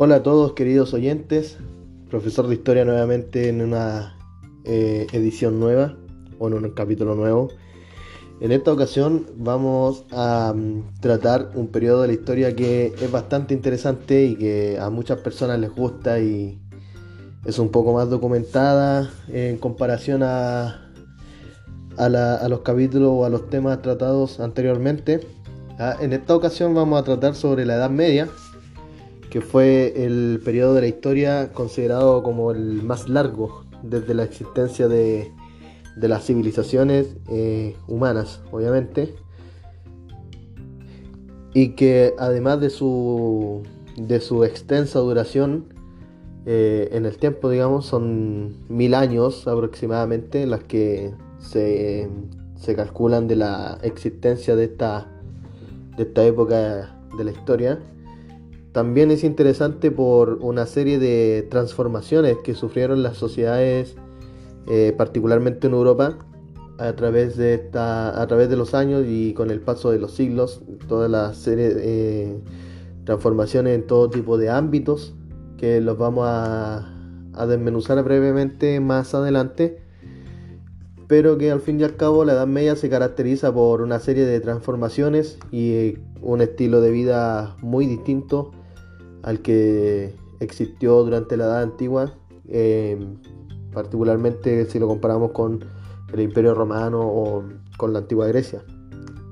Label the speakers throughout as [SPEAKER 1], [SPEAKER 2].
[SPEAKER 1] Hola a todos queridos oyentes, profesor de historia nuevamente en una eh, edición nueva o en un capítulo nuevo. En esta ocasión vamos a um, tratar un periodo de la historia que es bastante interesante y que a muchas personas les gusta y es un poco más documentada en comparación a, a, los capítulos o a los temas tratados anteriormente. Ah, en esta ocasión vamos a tratar sobre la Edad Media que fue el periodo de la historia considerado como el más largo desde la existencia de, las civilizaciones eh, humanas, obviamente, y que además de su, de su extensa duración eh, en el tiempo, digamos, son mil años aproximadamente las que se, se calculan de la existencia de esta, de esta época de la historia también es interesante por una serie de transformaciones que sufrieron las sociedades, eh, particularmente en Europa, a través, de esta, a través de los años y con el paso de los siglos, toda la serie eh, transformaciones en todo tipo de ámbitos que los vamos a desmenuzar brevemente más adelante pero que al fin y al cabo la Edad Media se caracteriza por una serie de transformaciones y un estilo de vida muy distinto al que existió durante la Edad Antigua, em, particularmente si lo comparamos con el Imperio Romano o con la antigua Grecia.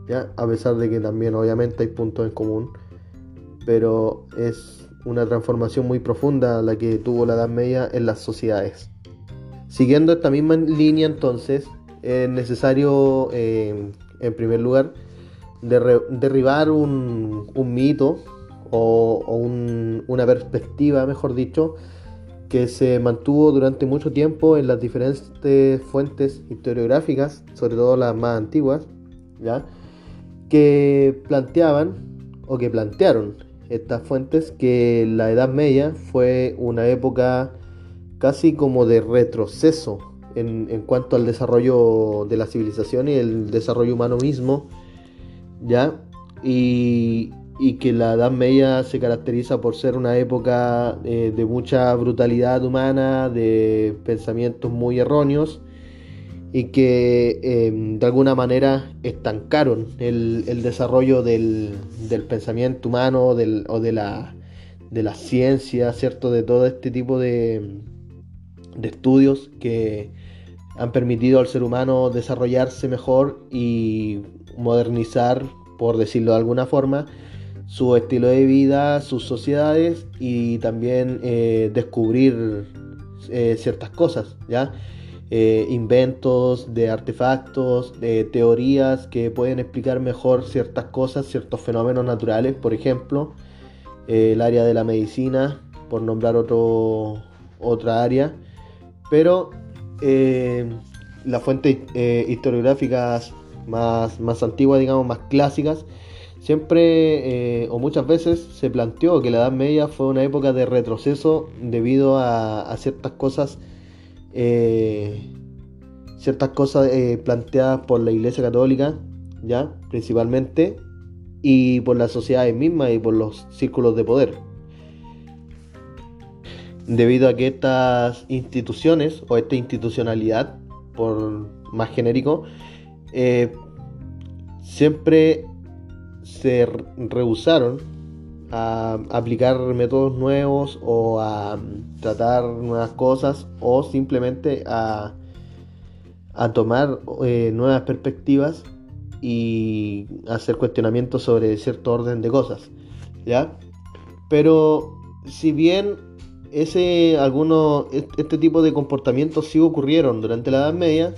[SPEAKER 1] ¿ya? A pesar de que también obviamente hay puntos en común, pero es una transformación muy profunda la que tuvo la Edad Media en las sociedades. Siguiendo esta misma línea entonces, es necesario em, en primer lugar derribar un, un mito o, una perspectiva, mejor dicho, que se mantuvo durante mucho tiempo en las diferentes fuentes historiográficas, sobre todo las más antiguas, ¿ya? que planteaban o que plantearon estas fuentes que la Edad Media fue una época casi como de retroceso en, en, cuanto al desarrollo de la civilización y el desarrollo humano mismo, ¿ya? Y, y que la Edad Media se caracteriza por ser una época eh, de mucha brutalidad humana, de pensamientos muy erróneos y que em, de alguna manera estancaron el, desarrollo del, pensamiento humano o de la, de la ciencia, ¿cierto? De todo este tipo de, de estudios que han permitido al ser humano desarrollarse mejor y modernizar, por decirlo de alguna forma, su estilo de vida, sus sociedades y también eh, descubrir eh, ciertas cosas, ¿ya? Eh, inventos de artefactos, de teorías que pueden explicar mejor ciertas cosas, ciertos fenómenos naturales, por ejemplo, el área de la medicina, por nombrar otro, otra área, pero las fuentes historiográficas más, más antiguas, digamos, más clásicas, Siempre eh, o muchas veces se planteó que la Edad Media fue una época de retroceso debido a, ciertas cosas, eh, ciertas cosas eh, planteadas por la Iglesia Católica, ya principalmente, y por las sociedades mismas y por los círculos de poder. Debido a que estas instituciones o esta institucionalidad, por más genérico, siempre se rehusaron a aplicar métodos nuevos o a tratar nuevas cosas o simplemente a, a tomar eh, nuevas perspectivas y hacer cuestionamientos sobre cierto orden de cosas. ¿Ya? Pero si bien ese alguno este tipo de comportamientos sí ocurrieron durante la Edad Media,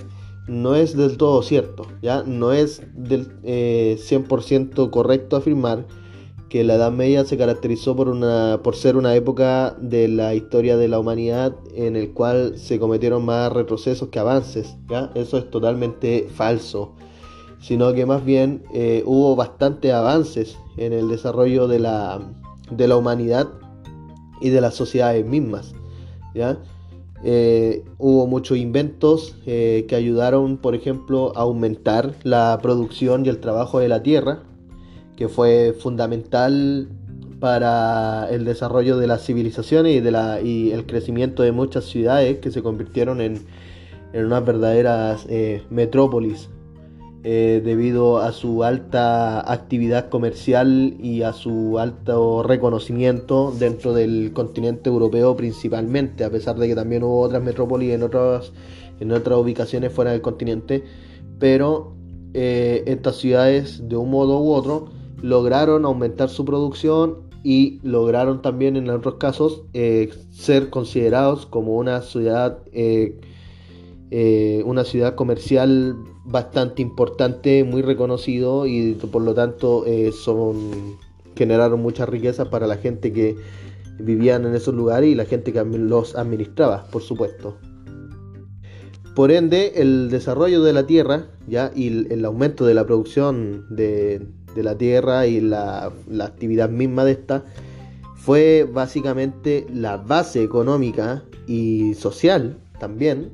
[SPEAKER 1] no es del todo cierto, ¿ya? No es del 100% eh, correcto afirmar que la Edad Media se caracterizó por, una, por ser una época de la historia de la humanidad en el cual se cometieron más retrocesos que avances, ¿ya? Eso es totalmente falso, sino que más bien eh, hubo bastantes avances en el desarrollo de la, de la humanidad y de las sociedades mismas, ¿ya? Eh, hubo muchos inventos eh, que ayudaron, por ejemplo, a aumentar la producción y el trabajo de la tierra, que fue fundamental para el desarrollo de las civilizaciones y, el crecimiento de muchas ciudades que se convirtieron en, en unas verdaderas eh, metrópolis eh, debido a su alta actividad comercial y a su alto reconocimiento dentro del continente europeo principalmente, a pesar de que también hubo otras metrópolis en otras, en otras ubicaciones fuera del continente, pero eh, estas ciudades de un modo u otro lograron aumentar su producción y lograron también en otros casos eh, ser considerados como una ciudad una ciudad comercial bastante importante muy reconocido y por lo tanto son generaron muchas riquezas para la gente que vivían en esos lugares y la gente que los administraba por supuesto. Por ende, el desarrollo de la tierra y el, aumento de la producción de, la tierra y la, actividad misma de esta fue básicamente la base económica y social también,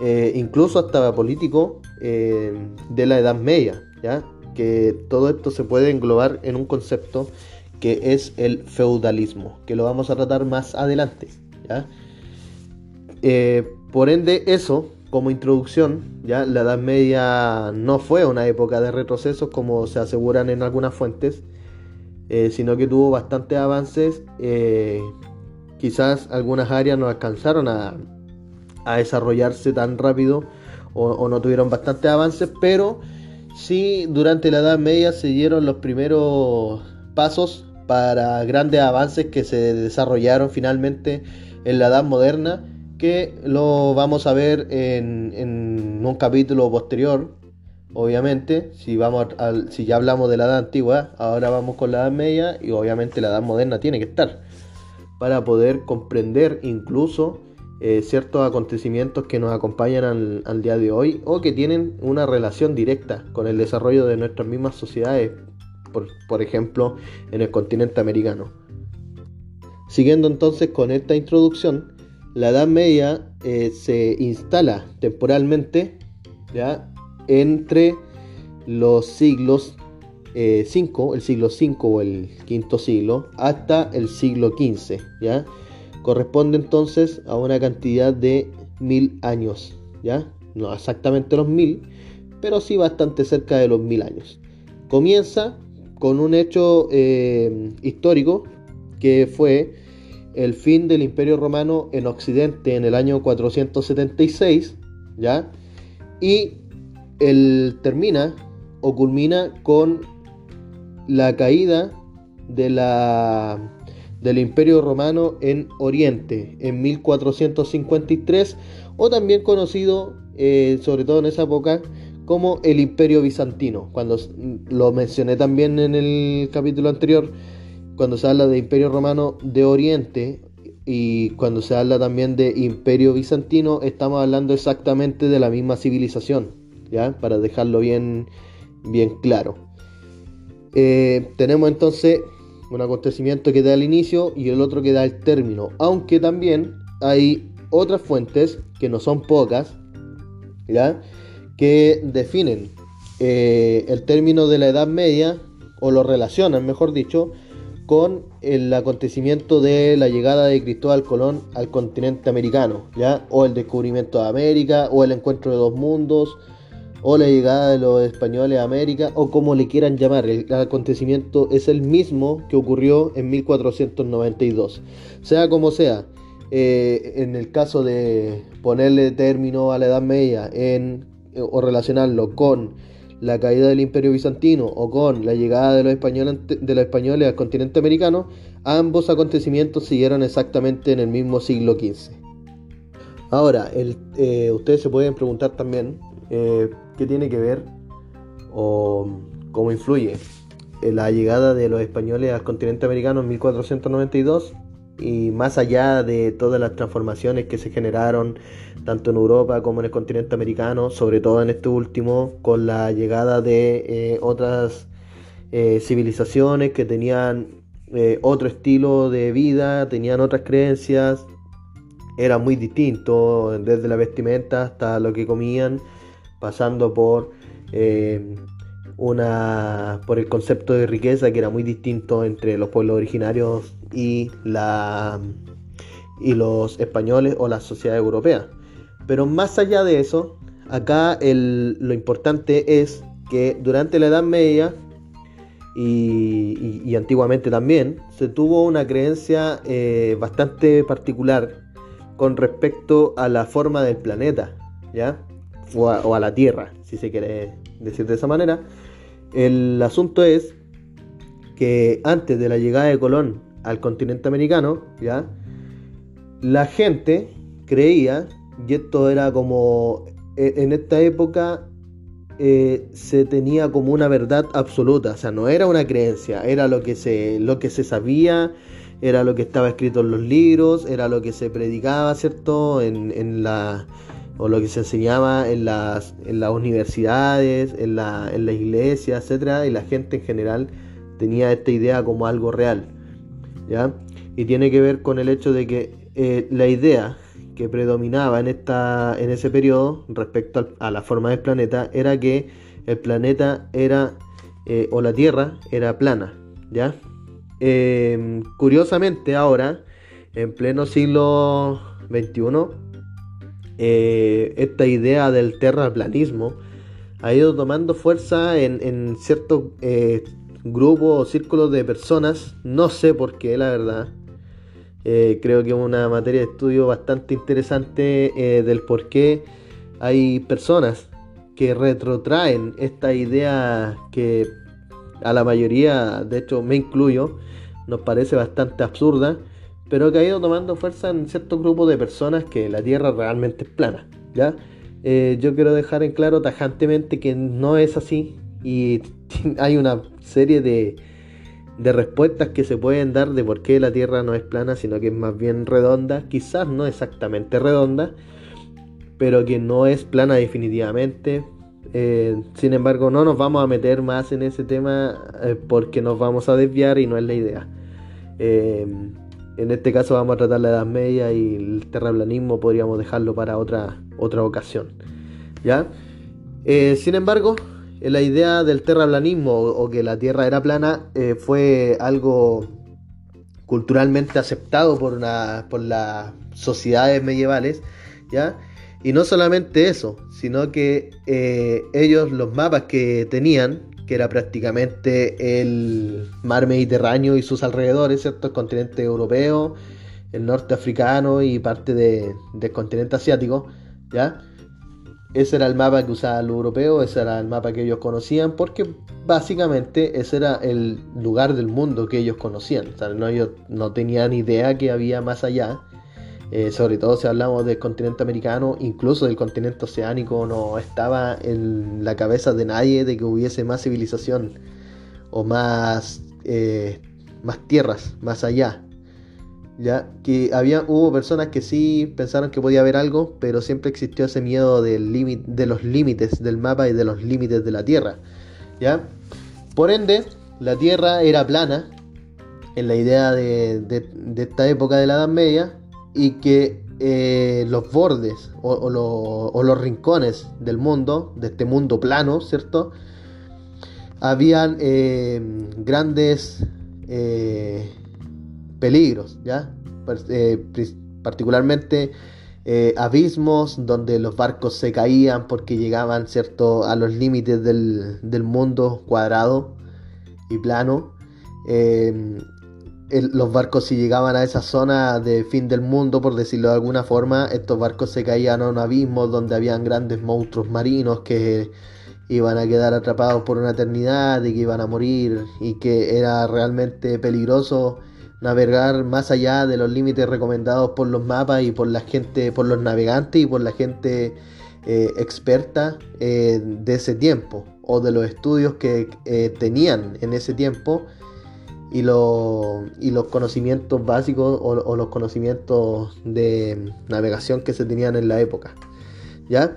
[SPEAKER 1] eh, incluso hasta político eh, de la Edad Media, ¿ya? que todo esto se puede englobar en un concepto que es el feudalismo, que lo vamos a tratar más adelante. Eh, por ende, eso, como introducción, ya la Edad Media no fue una época de retrocesos como se aseguran en algunas fuentes, eh, sino que tuvo bastantes avances. Quizás algunas áreas no alcanzaron a, desarrollarse tan rápido o, no tuvieron bastantes avances, pero sí durante la Edad Media se dieron los primeros pasos para grandes avances que se desarrollaron finalmente en la Edad Moderna que lo vamos a ver en, un capítulo posterior, obviamente, si, vamos si ya hablamos de la edad antigua, ahora vamos con la edad media y obviamente la edad moderna tiene que estar para poder comprender incluso eh, ciertos acontecimientos que nos acompañan al, día de hoy o que tienen una relación directa con el desarrollo de nuestras mismas sociedades, por, por ejemplo, en el continente americano. Siguiendo entonces con esta introducción, la Edad Media eh, se instala temporalmente ¿ya? entre los siglos 5, eh, el siglo V o el quinto siglo, hasta el siglo XV. ¿ya? Corresponde entonces a una cantidad de mil años. ¿ya? No exactamente los mil, pero sí bastante cerca de los mil años. Comienza con un hecho eh, histórico que fue el fin del Imperio Romano en Occidente en el año 476, ¿ya? Y él termina o culmina con la caída de la, del Imperio Romano en Oriente en 1453 o también conocido eh, sobre todo en esa época como el Imperio Bizantino cuando lo mencioné también en el capítulo anterior cuando se habla de Imperio Romano de Oriente y cuando se habla también de Imperio Bizantino, estamos hablando exactamente de la misma civilización, ¿ya? Para dejarlo bien, bien claro. Eh, tenemos entonces un acontecimiento que da el inicio y el otro que da el término, aunque también hay otras fuentes, que no son pocas, que definen eh, el término de la Edad Media, o lo relacionan, mejor dicho, con el acontecimiento de la llegada de Cristóbal Colón al continente americano, ¿ya? O el descubrimiento de América, o el encuentro de dos mundos, o la llegada de los españoles a América, o como le quieran llamar, el acontecimiento es el mismo que ocurrió en 1492. Sea como sea, eh, en el caso de ponerle término a la Edad Media en, o relacionarlo con la caída del imperio bizantino o con la llegada de los españoles, de los españoles al continente americano, ambos acontecimientos siguieron exactamente en el mismo siglo XV. Ahora, eh, ustedes se pueden preguntar también eh, qué tiene que ver o cómo influye la llegada de los españoles al continente americano en 1492 y más allá de todas las transformaciones que se generaron tanto en Europa como en el continente americano, sobre todo en este último, con la llegada de eh, otras eh, civilizaciones que tenían eh, otro estilo de vida, tenían otras creencias, era muy distinto, desde la vestimenta hasta lo que comían, pasando por una por el concepto de riqueza que era muy distinto entre los pueblos originarios y la y los españoles o la sociedad europea. Pero más allá de eso, acá lo importante es que durante la Edad Media y, antiguamente también se tuvo una creencia eh, bastante particular con respecto a la forma del planeta, ¿ya? O a la Tierra, si se quiere decir de esa manera. El asunto es que antes de la llegada de Colón al continente americano, ¿ya? La gente creía, y esto era como e, en esta época eh, se tenía como una verdad absoluta, o sea, no era una creencia, era lo que se, lo que se sabía, era lo que estaba escrito en los libros, era lo que se predicaba, ¿cierto? En, en la, o lo que se enseñaba en las, en las universidades, en la, en la iglesia, etc. Y la gente en general tenía esta idea como algo real, ¿ya? Y tiene que ver con el hecho de que eh, la idea que predominaba en, esta, en ese periodo respecto a la forma del planeta era que el planeta era, eh, o la Tierra era plana, ¿ya? Em, curiosamente ahora, en pleno siglo XXI, eh, esta idea del terraplanismo ha ido tomando fuerza en, ciertos eh, grupos o círculos de personas. No sé por qué, la verdad. Eh, creo que es una materia de estudio bastante interesante del por qué hay personas que retrotraen esta idea que a la mayoría, de hecho me incluyo, nos parece bastante absurda pero que ha ido tomando fuerza en ciertos grupos de personas que la Tierra realmente es plana. ¿ya? Eh, yo quiero dejar en claro tajantemente que no es así y hay una serie de, de respuestas que se pueden dar de por qué la Tierra no es plana, sino que es más bien redonda, quizás no exactamente redonda, pero que no es plana definitivamente. Eh, sin embargo, no nos vamos a meter más en ese tema eh, porque nos vamos a desviar y no es la idea. En este caso vamos a tratar la Edad Media y el terraplanismo podríamos dejarlo para otra, otra ocasión. ¿ya? Eh, sin embargo, la idea del terraplanismo o, que la Tierra era plana eh, fue algo culturalmente aceptado por, una, por las sociedades medievales. ¿ya? Y no solamente eso, sino que eh, ellos los mapas que tenían que era prácticamente el mar Mediterráneo y sus alrededores, ¿cierto? El continente europeo, el norte africano y parte del continente asiático, ¿ya? Ese era el mapa que usaba el europeo, ese era el mapa que ellos conocían, porque básicamente ese era el lugar del mundo que ellos conocían. O sea, ellos no tenían idea que había más allá. Eh, sobre todo si hablamos del continente americano, incluso del continente oceánico, no estaba en la cabeza de nadie de que hubiese más civilización o más, eh, más tierras más allá. Ya que había, hubo personas que sí pensaron que podía haber algo, pero siempre existió ese miedo del de los límites del mapa y de los límites de la Tierra. ¿ya? Por ende, la Tierra era plana en la idea de, de esta época de la Edad Media, y que eh, los bordes o, los rincones del mundo, de este mundo plano, ¿cierto? Habían eh, grandes eh, peligros, ¿ya? particularmente abismos donde los barcos se caían porque llegaban, ¿cierto?, a los límites del, del mundo cuadrado y plano los barcos si llegaban a esa zona de fin del mundo, por decirlo de alguna forma, estos barcos se caían a un abismo donde habían grandes monstruos marinos que iban a quedar atrapados por una eternidad y que iban a morir y que era realmente peligroso navegar más allá de los límites recomendados por los mapas y por la gente, por los navegantes y por la gente eh, experta eh, de ese tiempo o de los estudios que eh, tenían en ese tiempo y, y los conocimientos básicos o, los conocimientos de navegación que se tenían en la época. ¿Ya?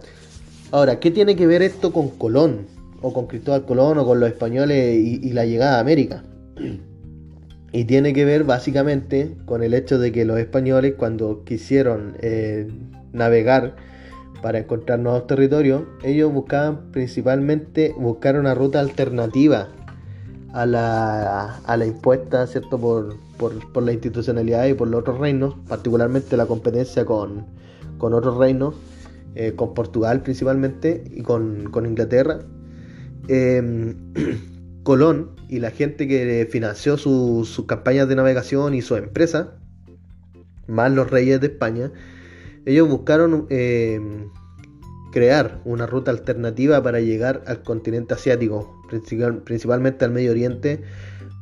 [SPEAKER 1] Ahora, ¿qué tiene que ver esto con Colón? O con Cristóbal Colón o con los españoles y, la llegada a América. Y tiene que ver básicamente con el hecho de que los españoles cuando quisieron eh, navegar para encontrar nuevos territorios, ellos buscaban principalmente buscar una ruta alternativa a la, a la impuesta, ¿cierto? Por, por, la institucionalidad y por los otros reinos, particularmente la competencia con, otros reinos, eh, con Portugal principalmente y con, Inglaterra. Em, Colón y la gente que financió sus campañas de navegación y su empresa, más los reyes de España, ellos buscaron em, crear una ruta alternativa para llegar al continente asiático, principalmente al Medio Oriente,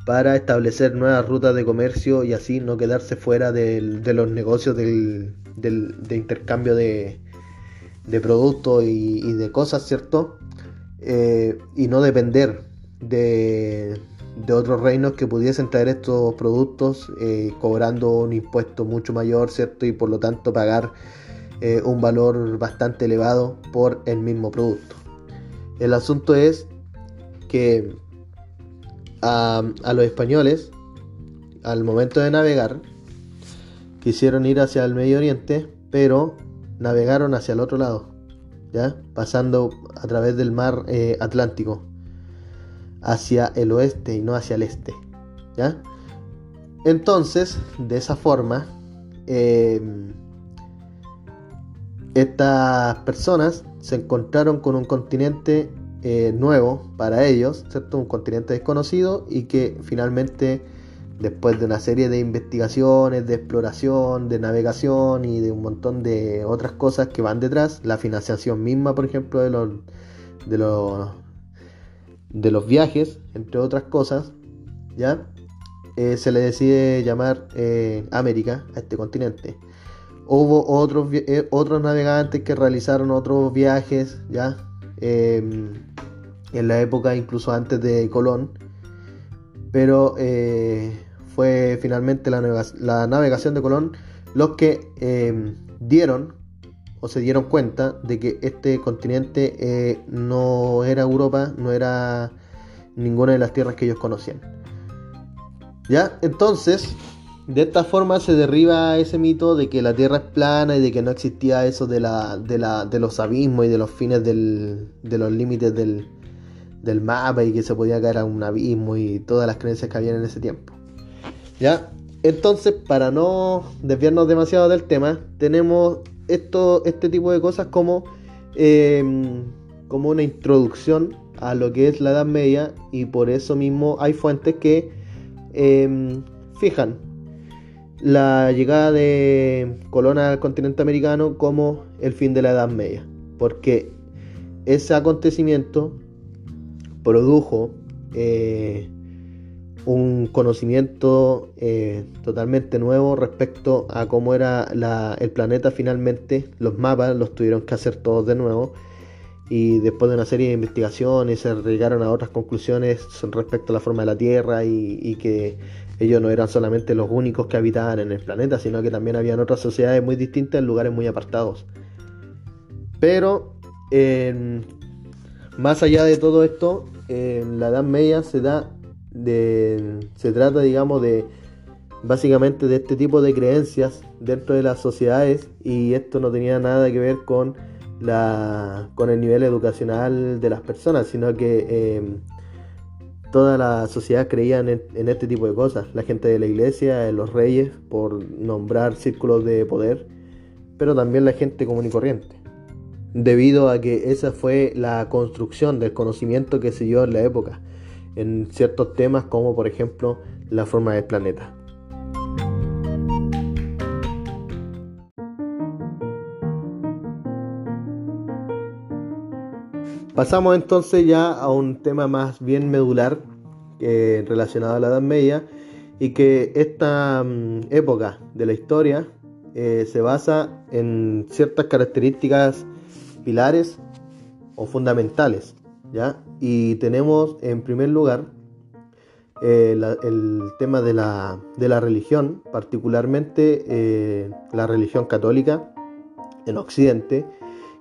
[SPEAKER 1] para establecer nuevas rutas de comercio y así no quedarse fuera de los negocios del, de intercambio de, productos y, de cosas, ¿cierto? Eh, y no depender de, otros reinos que pudiesen traer estos productos eh, cobrando un impuesto mucho mayor, ¿cierto? Y por lo tanto pagar eh, un valor bastante elevado por el mismo producto. El asunto es que a, los españoles, al momento de navegar, quisieron ir hacia el Medio Oriente, pero navegaron hacia el otro lado, ¿ya? pasando a través del mar eh, Atlántico, hacia el oeste y no hacia el este. ¿ya? Entonces, de esa forma, eh, estas personas se encontraron con un continente eh, nuevo para ellos, ¿cierto? Un continente desconocido y que finalmente, después de una serie de investigaciones, de exploración, de navegación y de un montón de otras cosas que van detrás, la financiación misma, por ejemplo, de los, de los, viajes, entre otras cosas, ¿ya? Eh, se le decide llamar eh, América a este continente. Hubo otros, otros navegantes que realizaron otros viajes, ¿ya? Em, en la época incluso antes de Colón. Pero eh, fue finalmente la, navegación de Colón los que em, dieron o se dieron cuenta de que este continente eh, no era Europa, no era ninguna de las tierras que ellos conocían. ¿Ya? Entonces, de esta forma se derriba ese mito de que la Tierra es plana y de que no existía eso de, la, de, la, de los abismos y de los fines del, de los límites del, del, mapa y que se podía caer a un abismo y todas las creencias que habían en ese tiempo. ¿Ya? Entonces, para no desviarnos demasiado del tema, tenemos esto, este tipo de cosas como, em, como una introducción a lo que es la Edad Media y por eso mismo hay fuentes que em, fijan la llegada de Colón al continente americano como el fin de la Edad Media, porque ese acontecimiento produjo eh, un conocimiento eh, totalmente nuevo respecto a cómo era el planeta finalmente. Los mapas los tuvieron que hacer todos de nuevo y después de una serie de investigaciones se llegaron a otras conclusiones respecto a la forma de la Tierra y que ellos no eran solamente los únicos que habitaban en el planeta, sino que también habían otras sociedades muy distintas en lugares muy apartados. Pero más allá de todo esto, en la Edad Media se da de, se trata, digamos, de básicamente de este tipo de creencias dentro de las sociedades y esto no tenía nada que ver con con el nivel educacional de las personas, sino que em, toda la sociedad creía en, este tipo de cosas. La gente de la iglesia, los reyes, por nombrar círculos de poder, pero también la gente común y corriente. Debido a que esa fue la construcción del conocimiento que se dio en la época, en ciertos temas como por ejemplo la forma del planeta. Pasamos entonces ya a un tema más bien medular eh, relacionado a la Edad Media y que esta mm, época de la historia eh, se basa en ciertas características pilares o fundamentales. ¿ya? Y tenemos en primer lugar eh, el tema de la, de la religión, particularmente la religión católica en Occidente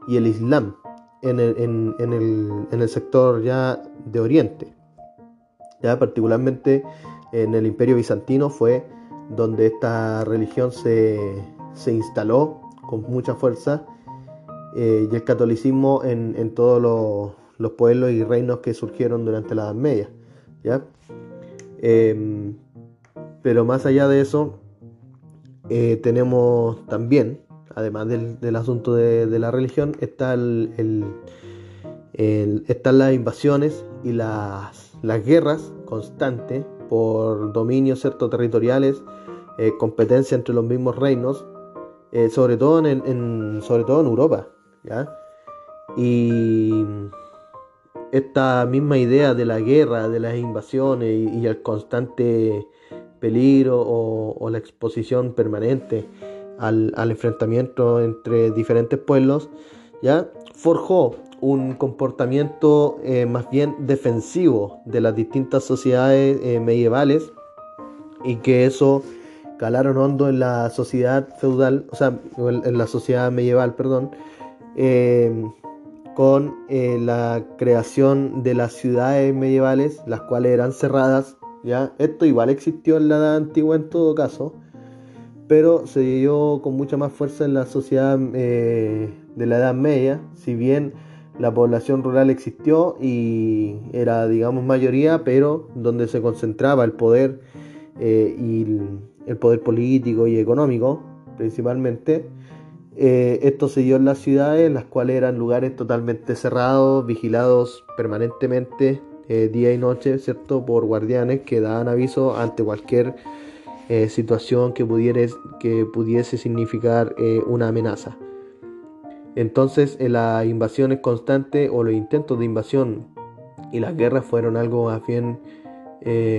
[SPEAKER 1] y el Islam en el, sector ya de Oriente. Ya particularmente en el Imperio Bizantino fue donde esta religión se, instaló con mucha fuerza y el catolicismo en, todos los, pueblos y reinos que surgieron durante la Edad Media. ¿ya? Em, pero más allá de eso, tenemos también además del, asunto de, la religión, está el, están las invasiones y las, guerras constantes por dominios ciertos territoriales, eh, competencia entre los mismos reinos, eh, sobre, todo en, sobre todo en Europa. Y esta misma idea de la guerra, de las invasiones y, el constante peligro o la exposición permanente al, enfrentamiento entre diferentes pueblos, ¿ya? forjó un comportamiento eh, más bien defensivo de las distintas sociedades eh, medievales y que eso calaron hondo en la sociedad feudal, o sea, en la sociedad medieval, perdón, eh, con la creación de las ciudades medievales, las cuales eran cerradas, ¿ya? Esto igual existió en la edad antigua en todo caso, pero se dio con mucha más fuerza en la sociedad eh, de la Edad Media, si bien la población rural existió y era, digamos, mayoría, pero donde se concentraba el poder eh, y el poder político y económico, principalmente. Eh, esto se dio en las ciudades, las cuales eran lugares totalmente cerrados, vigilados permanentemente, día y noche, ¿cierto? Por guardianes que daban aviso ante cualquier eh, situación que, que pudiese significar eh, una amenaza. Entonces eh, las invasiones constantes o los intentos de invasión y las guerras fueron algo más bien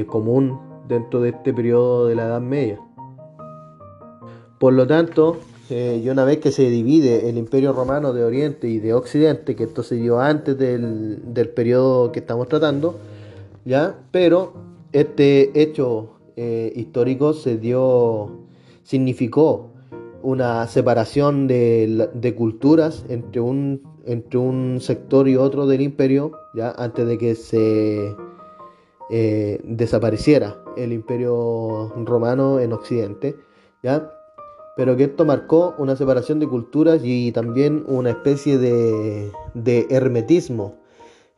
[SPEAKER 1] común dentro de este periodo de la Edad Media. Por lo tanto, y una vez que se divide el Imperio Romano de Oriente y de Occidente, que esto se dio antes del, del periodo que estamos tratando, ¿ya? pero este hecho eh, histórico se dio, significó una separación de, culturas entre un, entre un sector y otro del imperio, ya antes de que se eh, desapareciera el imperio romano en Occidente, ya. Pero que esto marcó una separación de culturas y también una especie de, de hermetismo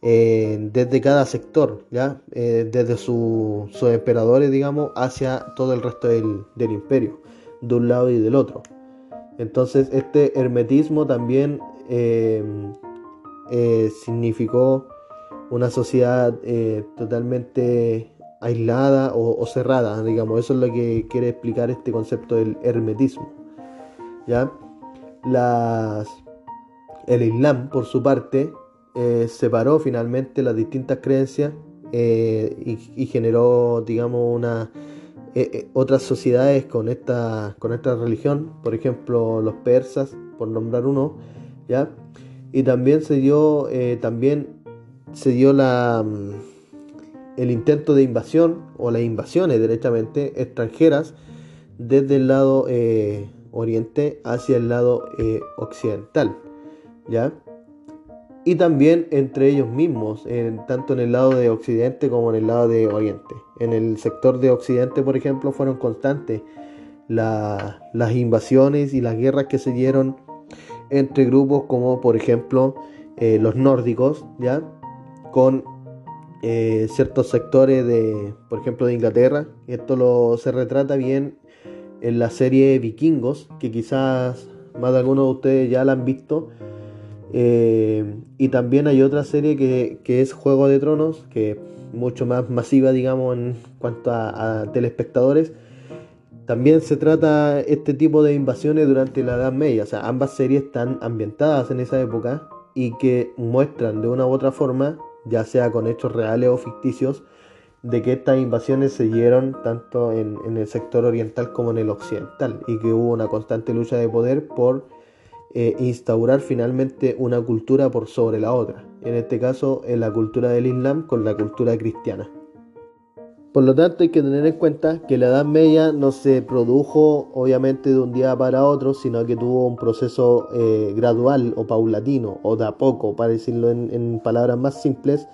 [SPEAKER 1] eh, desde cada sector, ¿ya? Eh, desde sus emperadores, digamos, hacia todo el resto del, imperio, de un lado y del otro. Entonces, este hermetismo también eh, significó una sociedad totalmente aislada o, cerrada, digamos. Eso es lo que quiere explicar este concepto del hermetismo. ¿ya? El Islam, por su parte, eh, separó finalmente las distintas creencias eh, y, generó, digamos, una, eh, otras sociedades con esta, con esta religión, por ejemplo, los persas, por nombrar uno, ¿ya? Y también se dio, también se dio la, mm, el intento de invasión o las invasiones directamente extranjeras desde el lado oriente hacia el lado occidental, ¿ya? Y también entre ellos mismos, tanto en el lado de Occidente como en el lado de Oriente. En el sector de Occidente, por ejemplo, fueron constantes las invasiones y las guerras que se dieron entre grupos como, por ejemplo, eh, los nórdicos, ¿ya? Con eh, ciertos sectores de, por ejemplo, de Inglaterra. Esto lo, se retrata bien en la serie Vikingos, que quizás más de algunos de ustedes ya la han visto eh, y también hay otra serie que, es Juego de Tronos, que es mucho más masiva, digamos, en cuanto a, telespectadores. También se trata este tipo de invasiones durante la Edad Media. O sea, ambas series están ambientadas en esa época y que muestran de una u otra forma, ya sea con hechos reales o ficticios, de que estas invasiones se dieron tanto en, en el sector oriental como en el occidental y que hubo una constante lucha de poder por eh, instaurar finalmente una cultura por sobre la otra, en este caso en la cultura del Islam con la cultura cristiana. Por lo tanto hay que tener en cuenta que la Edad Media no se produjo obviamente de un día para otro, sino que tuvo un proceso eh, gradual o paulatino o de a poco, para decirlo en, palabras más simples,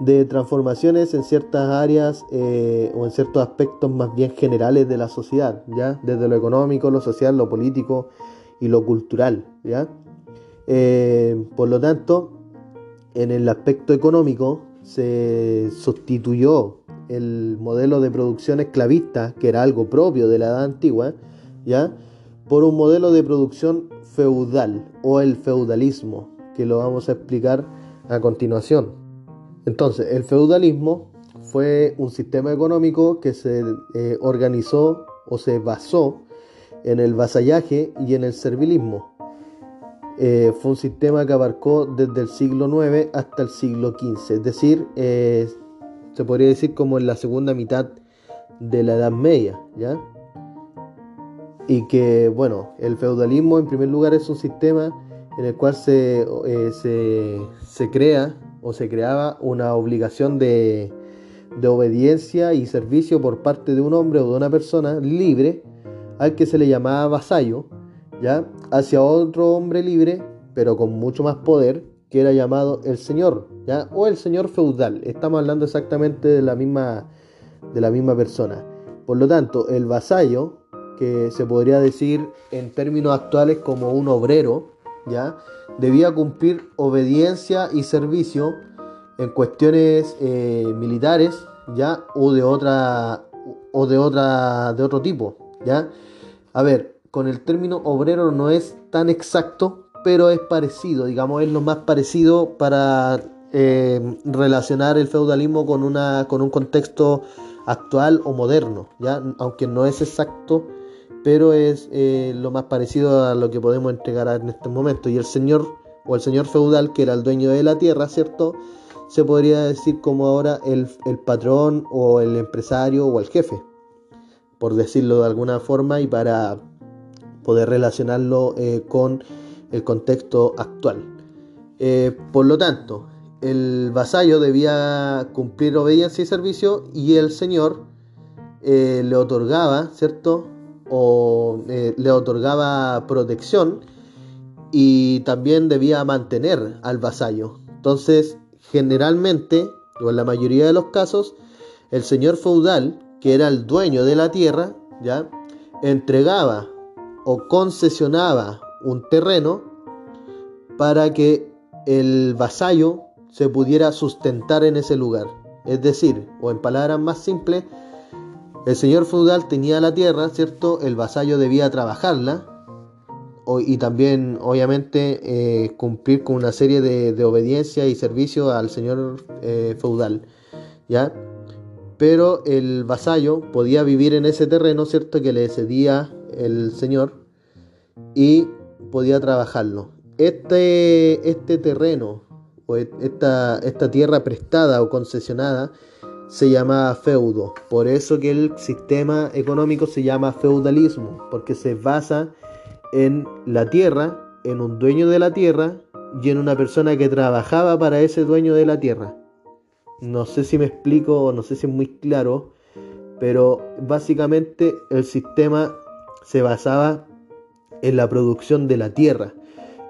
[SPEAKER 1] de transformaciones en ciertas áreas eh, o en ciertos aspectos más bien generales de la sociedad, ya desde lo económico, lo social, lo político, y lo cultural, ¿ya? Eh, por lo tanto, en el aspecto económico se sustituyó el modelo de producción esclavista, que era algo propio de la edad antigua, ¿ya? por un modelo de producción feudal o el feudalismo, que lo vamos a explicar a continuación. Entonces, el feudalismo fue un sistema económico que se eh, organizó o se basó en el vasallaje y en el servilismo. Eh, fue un sistema que abarcó desde el siglo IX hasta el siglo XV, es decir, eh, se podría decir como en la segunda mitad de la Edad Media, ¿ya? Y que, bueno, el feudalismo en primer lugar es un sistema en el cual se, eh, se, se crea o se creaba una obligación de, de obediencia y servicio por parte de un hombre o de una persona libre al que se le llamaba vasallo, ¿ya? hacia otro hombre libre, pero con mucho más poder, que era llamado el señor, ¿ya? o el señor feudal. Estamos hablando exactamente de la misma, de la misma persona. Por lo tanto, el vasallo, que se podría decir en términos actuales como un obrero, ¿ya? debía cumplir obediencia y servicio en cuestiones eh, militares, ¿ya? O de otra o de otra de otro tipo, ¿ya? A ver, con el término obrero no es tan exacto, pero es parecido, digamos, es lo más parecido para eh, relacionar el feudalismo con una con un contexto actual o moderno, ¿ya? Aunque no es exacto, pero es eh, lo más parecido a lo que podemos entregar en este momento. Y el señor o el señor feudal, que era el dueño de la tierra, ¿cierto? se podría decir como ahora el, patrón o el empresario o el jefe, por decirlo de alguna forma y para poder relacionarlo eh, con el contexto actual. Eh, por lo tanto, el vasallo debía cumplir obediencia y servicio y el señor eh, le otorgaba, ¿cierto? O le otorgaba protección y también debía mantener al vasallo. Entonces, Generalmente, o en la mayoría de los casos, el señor feudal, que era el dueño de la tierra, ¿ya? entregaba o concesionaba un terreno para que el vasallo se pudiera sustentar en ese lugar. Es decir, o en palabras más simples, el señor feudal tenía la tierra, ¿cierto? El vasallo debía trabajarla y también obviamente eh, cumplir con una serie de, obediencia y servicio al señor eh, feudal, ¿ya? Pero el vasallo podía vivir en ese terreno, ¿cierto? Que le cedía el señor y podía trabajarlo. Este, este terreno o e, esta, esta tierra prestada o concesionada se llama feudo. Por eso que el sistema económico se llama feudalismo, porque se basa en la tierra, en un dueño de la tierra y en una persona que trabajaba para ese dueño de la tierra. No sé si me explico no sé si es muy claro, pero básicamente el sistema se basaba en la producción de la tierra,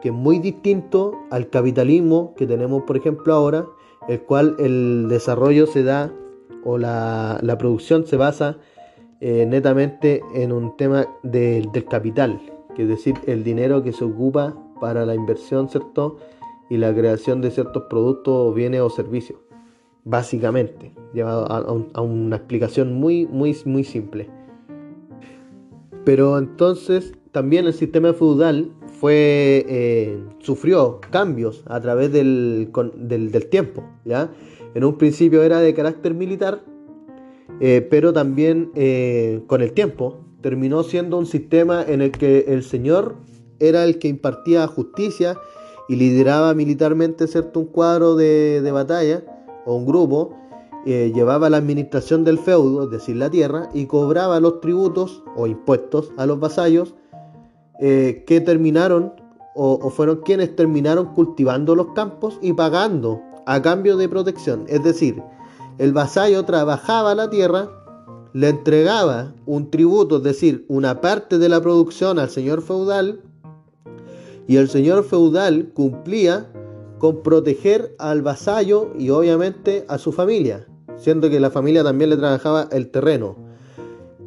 [SPEAKER 1] que es muy distinto al capitalismo que tenemos, por ejemplo, ahora, el cual el desarrollo se da o la, producción se basa eh, netamente en un tema del capital, que es decir, el dinero que se ocupa para la inversión, ¿cierto? Y la creación de ciertos productos, bienes o servicios. Básicamente, llevado a, una explicación muy, muy, muy simple. Pero entonces también el sistema feudal fue, eh, sufrió cambios a través del, del, tiempo. ¿ya? En un principio era de carácter militar, eh, pero también eh, con el tiempo terminó siendo un sistema en el que el Señor era el que impartía justicia y lideraba militarmente ¿cierto? un cuadro de, batalla o un grupo, eh, llevaba la administración del feudo, es decir, la tierra, y cobraba los tributos o impuestos a los vasallos eh, que terminaron o, o fueron quienes terminaron cultivando los campos y pagando a cambio de protección. Es decir, el vasallo trabajaba la tierra le entregaba un tributo, es decir, una parte de la producción al señor feudal, y el señor feudal cumplía con proteger al vasallo y obviamente a su familia, siendo que la familia también le trabajaba el terreno.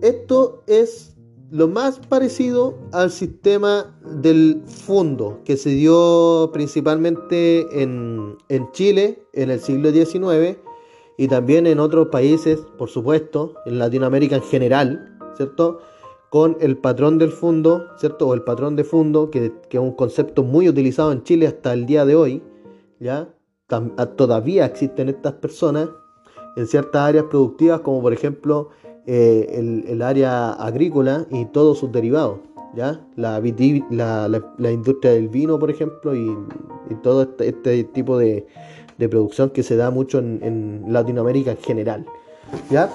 [SPEAKER 1] Esto es lo más parecido al sistema del fondo que se dio principalmente en, en Chile en el siglo XIX y también en otros países, por supuesto, en Latinoamérica en general, ¿cierto? Con el patrón del fondo, ¿cierto? O el patrón de fondo, que, que es un concepto muy utilizado en Chile hasta el día de hoy, ¿ya? todavía existen estas personas en ciertas áreas productivas, como por ejemplo eh, el, área agrícola y todos sus derivados. ¿ya? La, la, industria del vino, por ejemplo, y, todo este, este tipo de, producción que se da mucho en, Latinoamérica en general. ¿ya?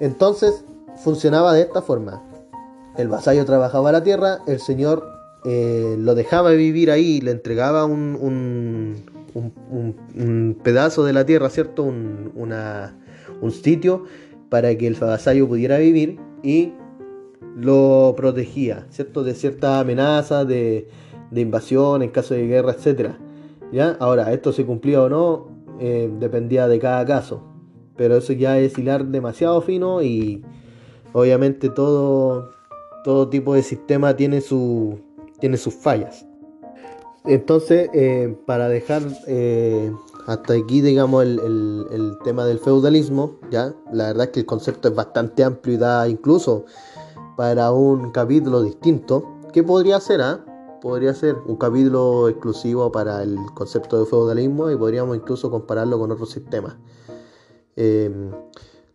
[SPEAKER 1] Entonces funcionaba de esta forma. El vasallo trabajaba la tierra, el señor eh, lo dejaba vivir ahí, le entregaba un, pedazo de la tierra, ¿cierto? Un, un sitio para que el vasallo pudiera vivir y lo protegía, ¿cierto? De cierta amenaza, de, invasión en caso de guerra, etc. ¿Ya? Ahora, esto se cumplía o no, eh, dependía de cada caso. Pero eso ya es hilar demasiado fino y obviamente todo, todo tipo de sistema tiene, su, tiene sus fallas. Entonces, eh, para dejar eh, hasta aquí, digamos, el, tema del feudalismo, ya, la verdad es que el concepto es bastante amplio y da incluso para un capítulo distinto. ¿Qué podría ser? Ah? Podría ser un capítulo exclusivo para el concepto de feudalismo y podríamos incluso compararlo con otros sistemas.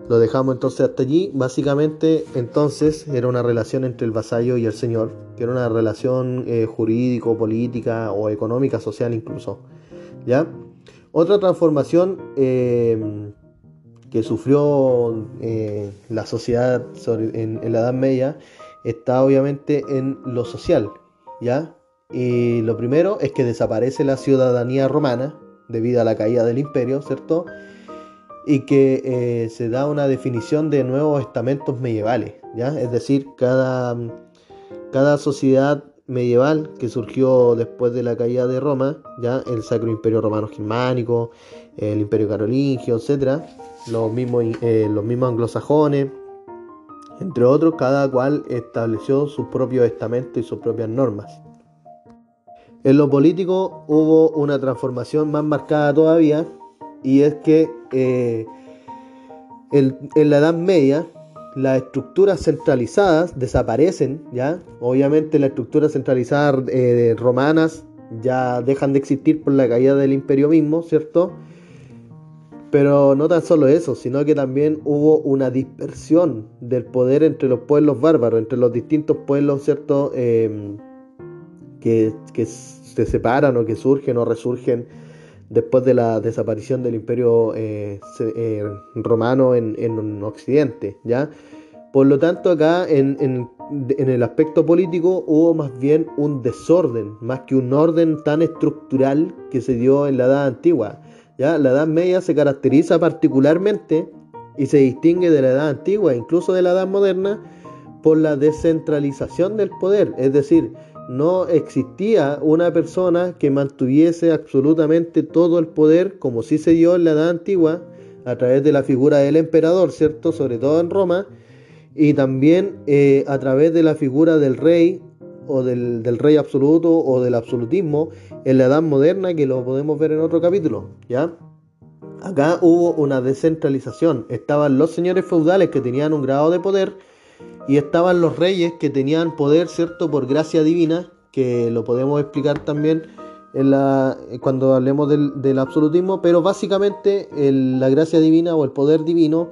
[SPEAKER 1] Lo dejamos entonces hasta allí. Básicamente, entonces, era una relación entre el vasallo y el señor, que era una relación eh, jurídico, política o económica, social incluso. ¿Ya? Otra transformación eh, que sufrió eh, la sociedad en, en, la Edad Media está obviamente en lo social, ¿ya? Y lo primero es que desaparece la ciudadanía romana debido a la caída del imperio, ¿cierto? Y que eh, se da una definición de nuevos estamentos medievales, ¿ya? Es decir, cada, cada sociedad medieval que surgió después de la caída de Roma, ya el Sacro Imperio Romano Germánico, el Imperio Carolingio, etc., los mismos, eh, los mismos anglosajones, entre otros, cada cual estableció sus propios estamentos y sus propias normas. En lo político hubo una transformación más marcada todavía, y es que eh, en, la Edad Media las estructuras centralizadas desaparecen, ¿ya? Obviamente las estructuras centralizadas eh, romanas ya dejan de existir por la caída del imperio mismo, ¿cierto? Pero no tan solo eso, sino que también hubo una dispersión del poder entre los pueblos bárbaros, entre los distintos pueblos, ¿cierto? Em, que, que se separan o que surgen o resurgen después de la desaparición del imperio eh, eh, romano en, Occidente, ¿ya? Por lo tanto, acá en, el aspecto político hubo más bien un desorden, más que un orden tan estructural que se dio en la Edad Antigua. ¿ya? La Edad Media se caracteriza particularmente y se distingue de la Edad Antigua, incluso de la Edad Moderna, por la descentralización del poder, es decir, no existía una persona que mantuviese absolutamente todo el poder, como sí se dio en la Edad Antigua, a través de la figura del emperador, ¿cierto? Sobre todo en Roma, y también eh, a través de la figura del rey o del, del, rey absoluto o del absolutismo en la Edad Moderna, que lo podemos ver en otro capítulo, ¿ya? Acá hubo una descentralización, estaban los señores feudales que tenían un grado de poder, y estaban los reyes que tenían poder, ¿cierto? Por gracia divina, que lo podemos explicar también la, cuando hablemos del, absolutismo, pero básicamente la gracia divina o el poder divino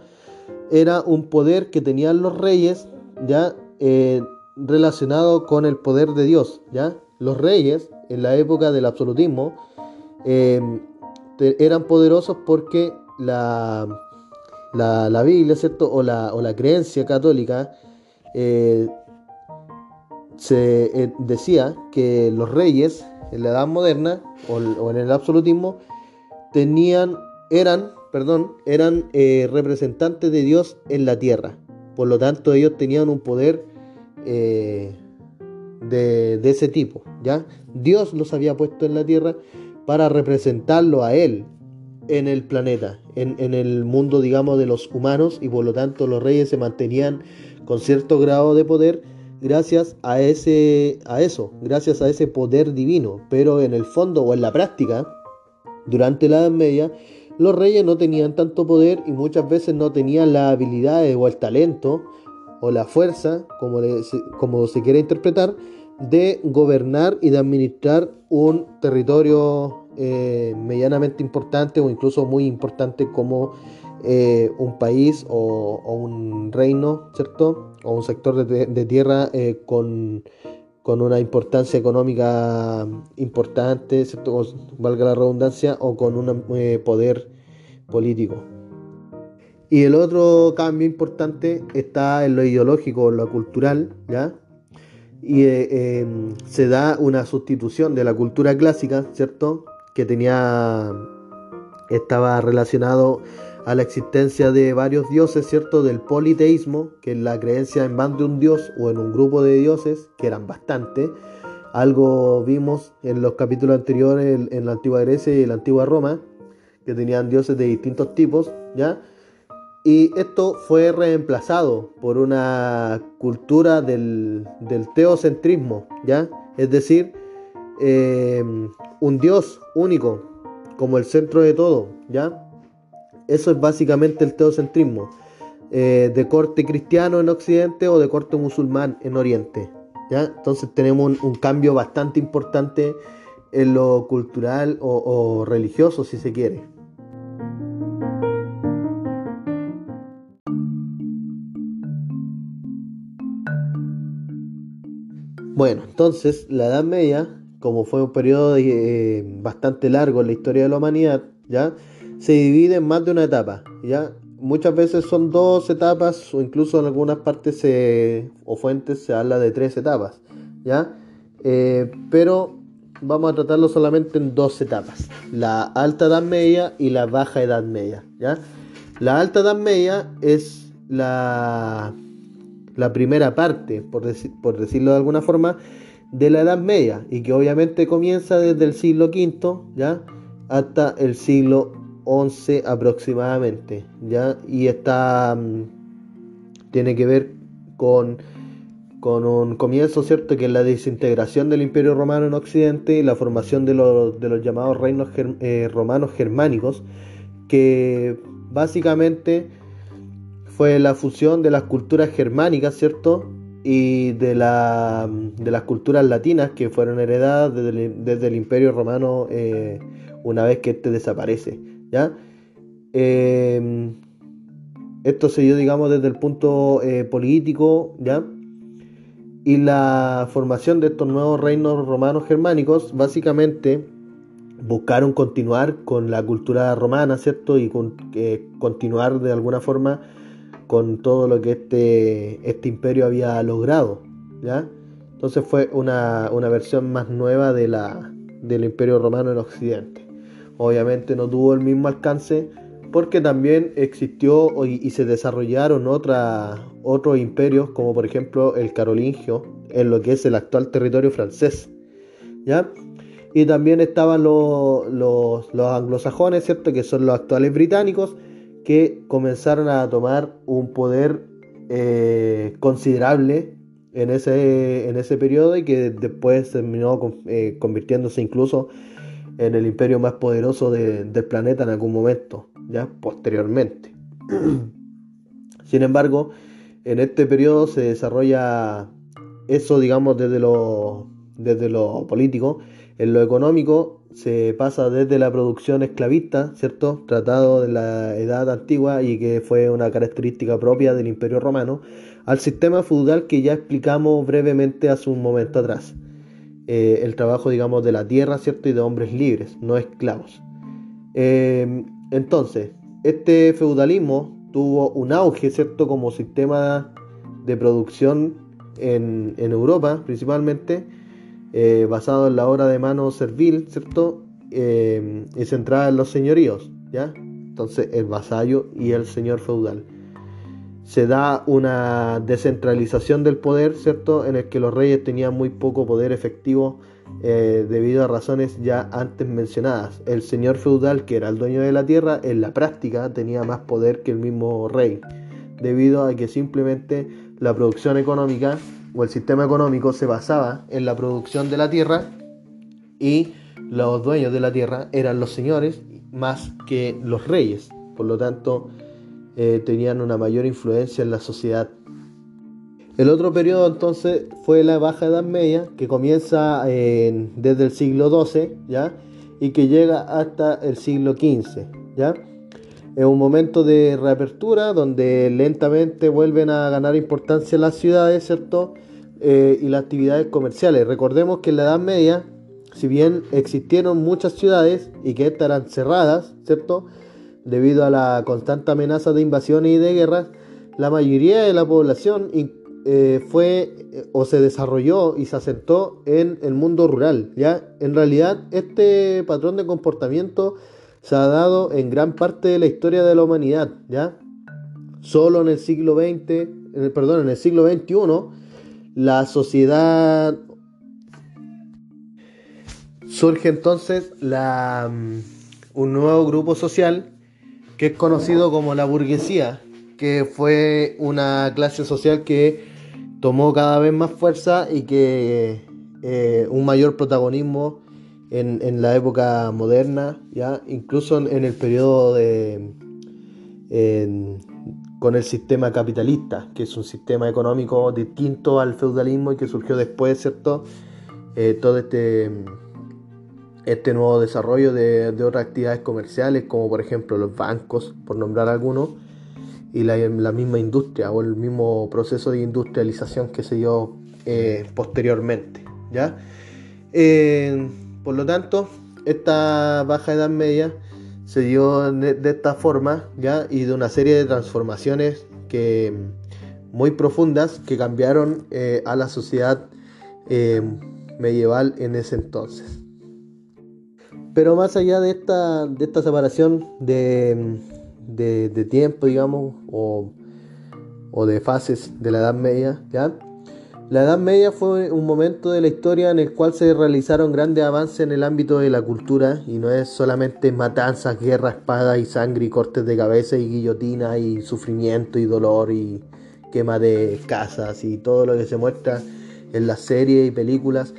[SPEAKER 1] era un poder que tenían los reyes, ¿ya? Eh, relacionado con el poder de Dios, ¿ya? Los reyes, en la época del absolutismo, em, eran poderosos porque la, la, Biblia, ¿cierto? O la, o la creencia católica eh, se eh, decía que los reyes en la edad moderna o, en el absolutismo tenían, eran, perdón, eran eh, representantes de Dios en la tierra. Por lo tanto, ellos tenían un poder de, ese tipo. ¿ya? Dios los había puesto en la tierra para representarlo a Él en el planeta, en, en el mundo, digamos, de los humanos, y por lo tanto los reyes se mantenían con cierto grado de poder gracias a ese a eso, gracias a ese poder divino, pero en el fondo o en la práctica durante la Edad Media los reyes no tenían tanto poder y muchas veces no tenían las habilidades o el talento o la fuerza, como, como se quiere interpretar, de gobernar y de administrar un territorio eh, medianamente importante o incluso muy importante como eh, un país o, un reino, ¿cierto? O un sector de, tierra eh, con, con, una importancia económica importante, ¿cierto? valga la redundancia, o con un poder político. Y el otro cambio importante está en lo ideológico, en lo cultural, ¿ya? Y em, se da una sustitución de la cultura clásica, ¿cierto? Que tenía, estaba relacionado a la existencia de varios dioses, ¿cierto? Del politeísmo, que es la creencia en de un dios o en un grupo de dioses, que eran bastante. Algo vimos en los capítulos anteriores en la antigua Grecia y en la antigua Roma, que tenían dioses de distintos tipos, ¿ya? Y esto fue reemplazado por una cultura del, teocentrismo, ¿ya? Es decir, eh, un dios único, como el centro de todo, ¿ya? Eso es básicamente el teocentrismo, eh, de corte cristiano en Occidente o de corte musulmán en Oriente. ¿ya? Entonces tenemos un, cambio bastante importante en lo cultural o, religioso, si se quiere. Bueno, entonces la Edad Media, como fue un periodo eh, bastante largo en la historia de la humanidad, ¿ya? Se divide en más de una etapa, ¿ya? Muchas veces son dos etapas o incluso en algunas partes o fuentes se habla de tres etapas, ¿ya? Eh, pero vamos a tratarlo solamente en dos etapas, la alta edad media y la baja edad media, ¿ya? La alta edad media es la, la primera parte, por, por decirlo de alguna forma, de la edad media y que obviamente comienza desde el siglo V, ¿ya? hasta el siglo 11 aproximadamente, ¿ya? Y está, mm, tiene que ver con, con un comienzo, ¿cierto? Que es la desintegración del Imperio Romano en Occidente y la formación de los, de los llamados reinos eh, romanos germánicos, que básicamente fue la fusión de las culturas germánicas, ¿cierto? Y de, la, de las culturas latinas que fueron heredadas desde el, Imperio Romano eh, una vez que éste desaparece. ¿Ya? Em, esto se dio, digamos, desde el punto eh, político, ¿ya? Y la formación de estos nuevos reinos romanos germánicos, básicamente, buscaron continuar con la cultura romana, ¿cierto? Y eh, continuar de alguna forma con todo lo que este, este imperio había logrado, ¿ya? Entonces fue una, una versión más nueva de la, del imperio romano en Occidente. Obviamente no tuvo el mismo alcance porque también existió y, se desarrollaron otros imperios como por ejemplo el carolingio en lo que es el actual territorio francés. ¿ya? Y también estaban los, los, anglosajones, ¿cierto? que son los actuales británicos, que comenzaron a tomar un poder eh, considerable en ese, en ese periodo y que después terminó eh, convirtiéndose incluso en el imperio más poderoso del planeta en algún momento, ya posteriormente. Sin embargo, en este periodo se desarrolla eso, digamos, desde lo, desde lo político. En lo económico se pasa desde la producción esclavista, ¿cierto? Tratado de la edad antigua y que fue una característica propia del imperio romano, al sistema feudal que ya explicamos brevemente hace un momento atrás. Eh, el trabajo, digamos, de la tierra, ¿cierto? Y de hombres libres, no esclavos. Eh, entonces, este feudalismo tuvo un auge, ¿cierto? Como sistema de producción en, Europa, principalmente, eh, basado en la obra de mano servil, ¿cierto? y centrada en los señoríos, ¿ya? Entonces, el vasallo y el señor feudal se da una descentralización del poder, ¿cierto? En el que los reyes tenían muy poco poder efectivo eh, debido a razones ya antes mencionadas. El señor feudal, que era el dueño de la tierra, en la práctica tenía más poder que el mismo rey, debido a que simplemente la producción económica o el sistema económico se basaba en la producción de la tierra y los dueños de la tierra eran los señores más que los reyes. Por lo tanto, eh, tenían una mayor influencia en la sociedad. El otro periodo entonces fue la Baja Edad Media, que comienza desde el siglo XII, ¿ya? Y que llega hasta el siglo XV, ¿ya? Es un momento de reapertura donde lentamente vuelven a ganar importancia las ciudades, ¿cierto? Eh, y las actividades comerciales. Recordemos que en la Edad Media, si bien existieron muchas ciudades y que estas eran cerradas, ¿cierto? Debido a la constante amenaza de invasiones y de guerras, la mayoría de la población eh, fue eh, o se desarrolló y se asentó en el mundo rural. ¿ya? En realidad, este patrón de comportamiento se ha dado en gran parte de la historia de la humanidad, ¿ya? Solo en el siglo XX, perdón, en el siglo XXI, la sociedad surge entonces la, mm, un nuevo grupo social que es conocido como la burguesía, que fue una clase social que tomó cada vez más fuerza y que eh, un mayor protagonismo en, la época moderna, ya incluso en, el periodo de con el sistema capitalista, que es un sistema económico distinto al feudalismo y que surgió después, ¿cierto? Eh, todo este, este nuevo desarrollo de, otras actividades comerciales, como por ejemplo los bancos, por nombrar algunos, y la, misma industria o el mismo proceso de industrialización que se dio eh, posteriormente, ¿ya? Eh, por lo tanto, esta baja edad media se dio de, esta forma, ¿ya? Y de una serie de transformaciones que, muy profundas que cambiaron eh, a la sociedad medieval en ese entonces. Pero más allá de esta, de esta separación de, de, tiempo, digamos, o, o de fases de la Edad Media, ¿ya? La Edad Media fue un momento de la historia en el cual se realizaron grandes avances en el ámbito de la cultura y no es solamente matanzas, guerra, espada y sangre y cortes de cabeza y guillotina y sufrimiento y dolor y quema de casas y todo lo que se muestra en las series y películas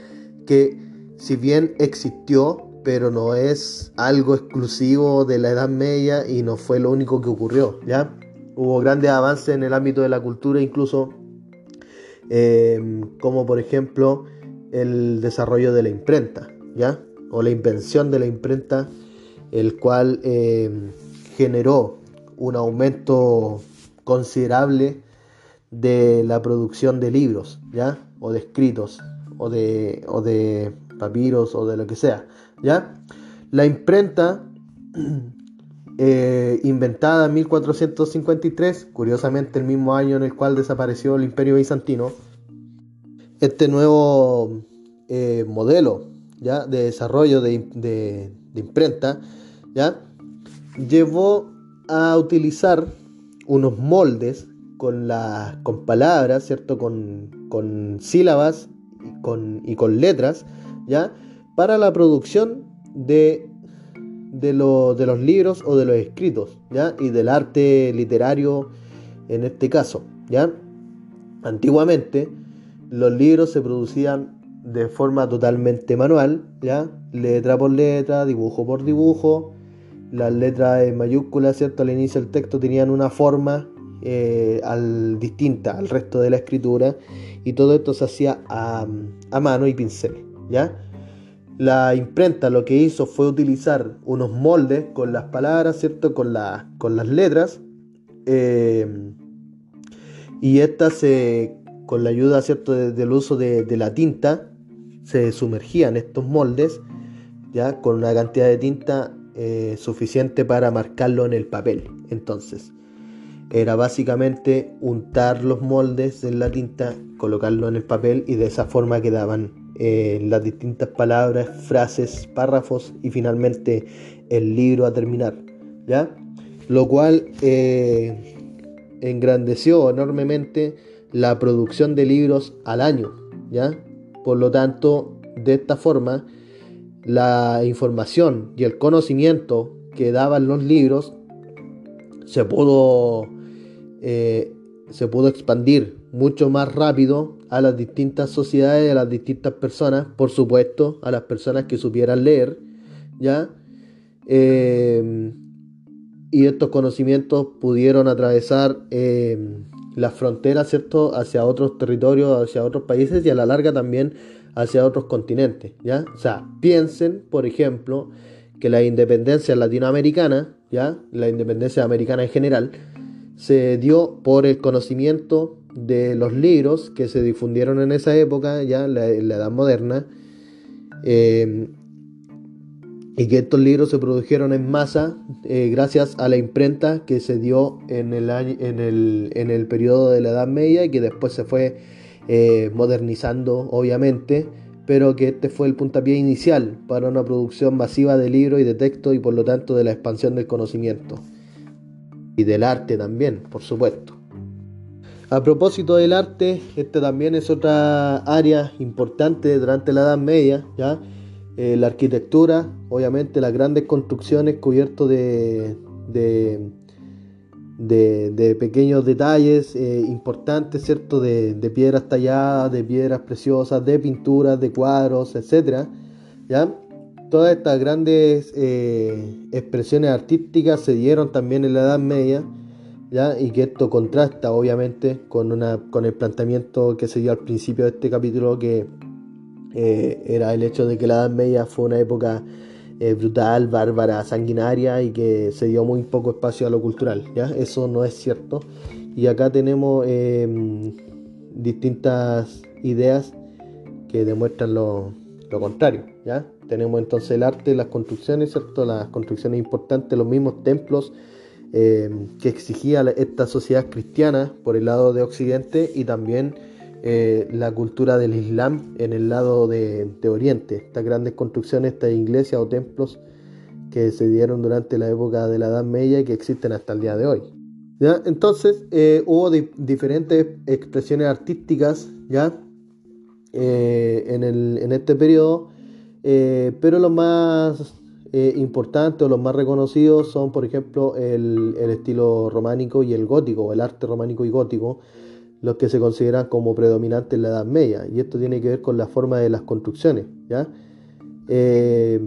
[SPEAKER 1] que si bien existió pero no es algo exclusivo de la Edad Media y no fue lo único que ocurrió, ¿ya? Hubo grandes avances en el ámbito de la cultura, incluso Em, como por ejemplo el desarrollo de la imprenta, ¿ya? O la invención de la imprenta, el cual em, generó un aumento considerable de la producción de libros, ¿ya? O de escritos, o de, o de papiros, o de lo que sea, ¿ya? La imprenta eh, inventada en 1453, curiosamente el mismo año en el cual desapareció el imperio bizantino, este nuevo eh, modelo ¿ya? de desarrollo de, imprenta ¿ya? llevó a utilizar unos moldes con, con palabras, ¿cierto? Con, con sílabas y con, y con letras, ¿ya? Para la producción de de, de los libros o de los escritos, ¿ya? Y del arte literario en este caso, ¿ya? Antiguamente los libros se producían de forma totalmente manual, ¿ya? Letra por letra, dibujo por dibujo, las letras en mayúsculas, ¿cierto? Al inicio del texto tenían una forma eh, al, distinta al resto de la escritura y todo esto se hacía a, a mano y pincel, ¿ya? La imprenta lo que hizo fue utilizar unos moldes con las palabras, ¿cierto? Con, con las letras. Eh, y estas se, con la ayuda, ¿cierto? del uso de, la tinta, se sumergían estos moldes, ya con una cantidad de tinta eh, suficiente para marcarlo en el papel. Entonces, era básicamente untar los moldes en la tinta, colocarlo en el papel y de esa forma quedaban eh, las distintas palabras, frases, párrafos y finalmente el libro a terminar, ¿ya? Lo cual eh, engrandeció enormemente la producción de libros al año, ¿ya? Por lo tanto, de esta forma, la información y el conocimiento que daban los libros se pudo eh, se pudo expandir mucho más rápido a las distintas sociedades, a las distintas personas, por supuesto, a las personas que supieran leer, ¿ya? Eh, y estos conocimientos pudieron atravesar eh, las fronteras, ¿cierto?, hacia otros territorios, hacia otros países y a la larga también hacia otros continentes, ¿ya? O sea, piensen, por ejemplo, que la independencia latinoamericana, ¿ya? La independencia americana en general, se dio por el conocimiento de los libros que se difundieron en esa época, ya en la, Edad Moderna, eh, y que estos libros se produjeron en masa eh, gracias a la imprenta que se dio en el, en, el, en el periodo de la Edad Media y que después se fue eh, modernizando, obviamente, pero que este fue el puntapié inicial para una producción masiva de libros y de texto y por lo tanto de la expansión del conocimiento y del arte también, por supuesto. A propósito del arte, este también es otra área importante durante la Edad Media, ¿ya? Eh, la arquitectura, obviamente las grandes construcciones cubiertos de, de, de, pequeños detalles eh, importantes, ¿cierto? De, piedras talladas, de piedras preciosas, de pinturas, de cuadros, etc. ¿ya? Todas estas grandes eh, expresiones artísticas se dieron también en la Edad Media, ¿ya? y que esto contrasta obviamente con, una, con el planteamiento que se dio al principio de este capítulo, que eh, era el hecho de que la Edad Media fue una época eh, brutal, bárbara, sanguinaria y que se dio muy poco espacio a lo cultural. ¿ya? Eso no es cierto. Y acá tenemos em, distintas ideas que demuestran lo, contrario. ¿ya? Tenemos entonces el arte, las construcciones, ¿cierto? las construcciones importantes, los mismos templos em, que exigía esta sociedad cristiana por el lado de Occidente y también eh, la cultura del Islam en el lado de, Oriente, estas grandes construcciones, estas iglesias o templos que se dieron durante la época de la Edad Media y que existen hasta el día de hoy. ¿Ya? Entonces eh, hubo diferentes expresiones artísticas ¿ya? Eh, en, este periodo, pero los más importantes o los más reconocidos son, por ejemplo, el, el estilo románico y el gótico, el arte románico y gótico, los que se consideran como predominantes en la Edad Media. Y esto tiene que ver con la forma de las construcciones. ¿ya? Eh,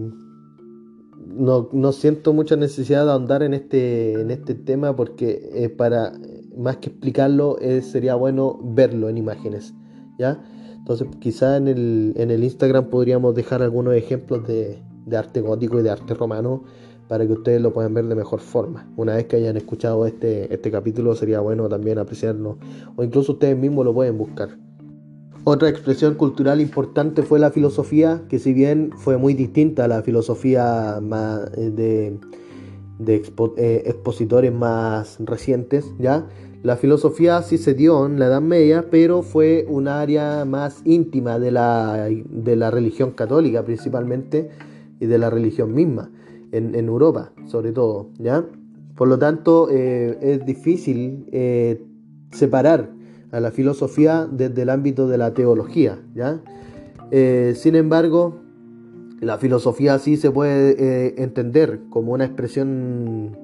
[SPEAKER 1] no, siento mucha necesidad de ahondar en este, en este tema porque eh, para más que explicarlo eh, sería bueno verlo en imágenes. ¿ya? Entonces quizá en el, en el Instagram podríamos dejar algunos ejemplos de, de arte gótico y de arte romano para que ustedes lo puedan ver de mejor forma. Una vez que hayan escuchado este, este capítulo sería bueno también apreciarlo o incluso ustedes mismos lo pueden buscar. Otra expresión cultural importante fue la filosofía, que si bien fue muy distinta a la filosofía eh, de, de eh, expositores más recientes, ¿ya? La filosofía sí se dio en la Edad Media, pero fue un área más íntima de la, de la religión católica principalmente y de la religión misma en, Europa, sobre todo, ¿ya? Por lo tanto, eh, es difícil eh, separar a la filosofía desde el ámbito de la teología, ¿ya? Eh, sin embargo, la filosofía sí se puede entender como una expresión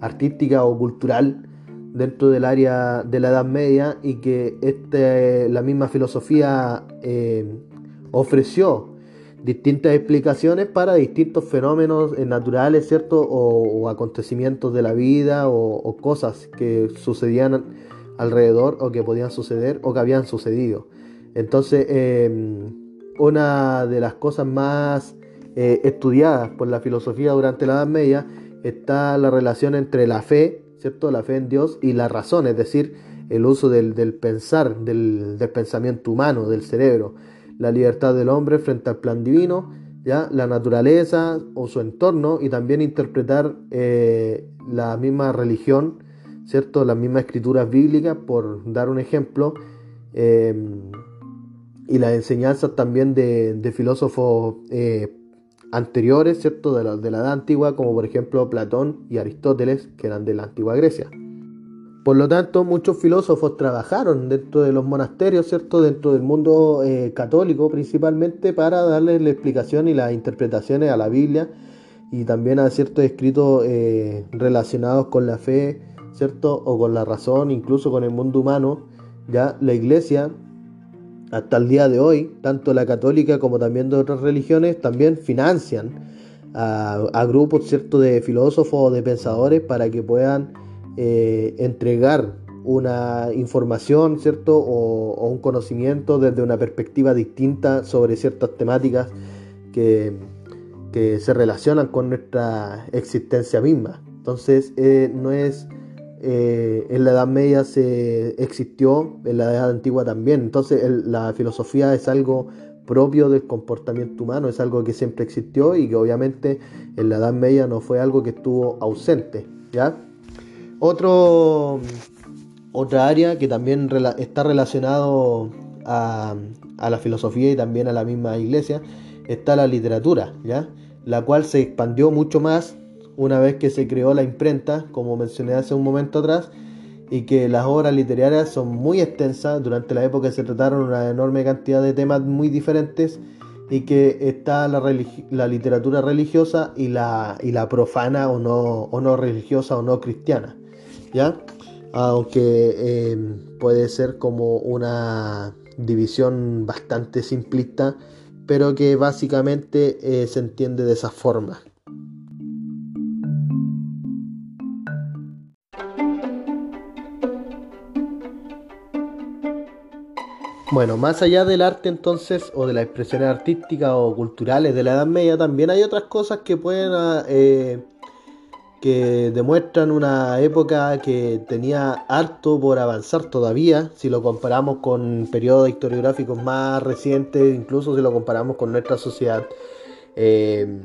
[SPEAKER 1] artística o cultural dentro del área de la Edad Media y que este, la misma filosofía ofreció distintas explicaciones para distintos fenómenos naturales, ¿cierto? O, acontecimientos de la vida o, cosas que sucedían alrededor o que podían suceder o que habían sucedido. Entonces, em, una de las cosas más eh, estudiadas por la filosofía durante la Edad Media está la relación entre la fe, ¿cierto? La fe en Dios y la razón, es decir, el uso del, pensar, del pensamiento humano, del cerebro la libertad del hombre frente al plan divino, ¿ya? la naturaleza o su entorno y también interpretar eh, la misma religión, ¿cierto? las mismas escrituras bíblicas, por dar un ejemplo, eh, y las enseñanzas también de, filósofos eh, anteriores, ¿cierto? De la, de la edad antigua, como por ejemplo Platón y Aristóteles, que eran de la antigua Grecia. Por lo tanto, muchos filósofos trabajaron dentro de los monasterios, ¿cierto? Dentro del mundo eh, católico principalmente para darle la explicación y las interpretaciones a la Biblia y también a ciertos escritos eh, relacionados con la fe, ¿cierto? O con la razón, incluso con el mundo humano, ya la iglesia, hasta el día de hoy, tanto la católica como también de otras religiones, también financian a, grupos, ¿cierto?, de filósofos o de pensadores para que puedan eh, entregar una información, ¿cierto? O, un conocimiento desde una perspectiva distinta sobre ciertas temáticas que, que se relacionan con nuestra existencia misma. Entonces, eh, no es. Eh, en la Edad Media se existió, en la Edad Antigua también. Entonces, la filosofía es algo propio del comportamiento humano, es algo que siempre existió y que obviamente en la Edad Media no fue algo que estuvo ausente. ¿ya? Otro, otra área que también está relacionado a, a, la filosofía y también a la misma iglesia está la literatura, ¿ya? la cual se expandió mucho más una vez que se creó la imprenta, como mencioné hace un momento atrás, y que las obras literarias son muy extensas, durante la época se trataron una enorme cantidad de temas muy diferentes y que está la, la literatura religiosa y la, y la profana o no, o no religiosa o no cristiana, ¿ya? Aunque eh, puede ser como una división bastante simplista, pero que básicamente eh, se entiende de esa forma. Bueno, más allá del arte entonces, o de las expresiones artísticas o culturales de la Edad Media, también hay otras cosas que pueden, ah, eh, que demuestran una época que tenía harto por avanzar todavía, si lo comparamos con periodos historiográficos más recientes, incluso si lo comparamos con nuestra sociedad. Eh,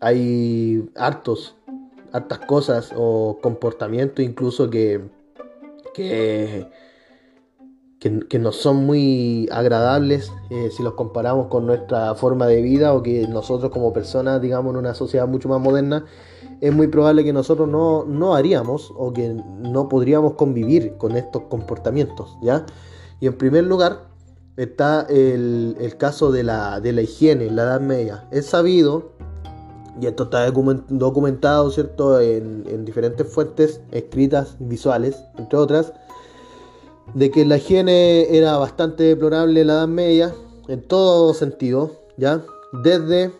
[SPEAKER 1] hay hartos, hartas cosas o comportamientos incluso que, que que, no son muy agradables eh, si los comparamos con nuestra forma de vida o que nosotros como personas, digamos, en una sociedad mucho más moderna, es muy probable que nosotros no, no haríamos o que no podríamos convivir con estos comportamientos, ¿ya? Y en primer lugar está el, el caso de la, de la higiene en la Edad Media. Es sabido, y esto está documentado, ¿cierto?, en diferentes fuentes escritas, visuales, entre otras, de que la higiene era bastante deplorable en la Edad Media, en todo sentido, ¿ya? Desde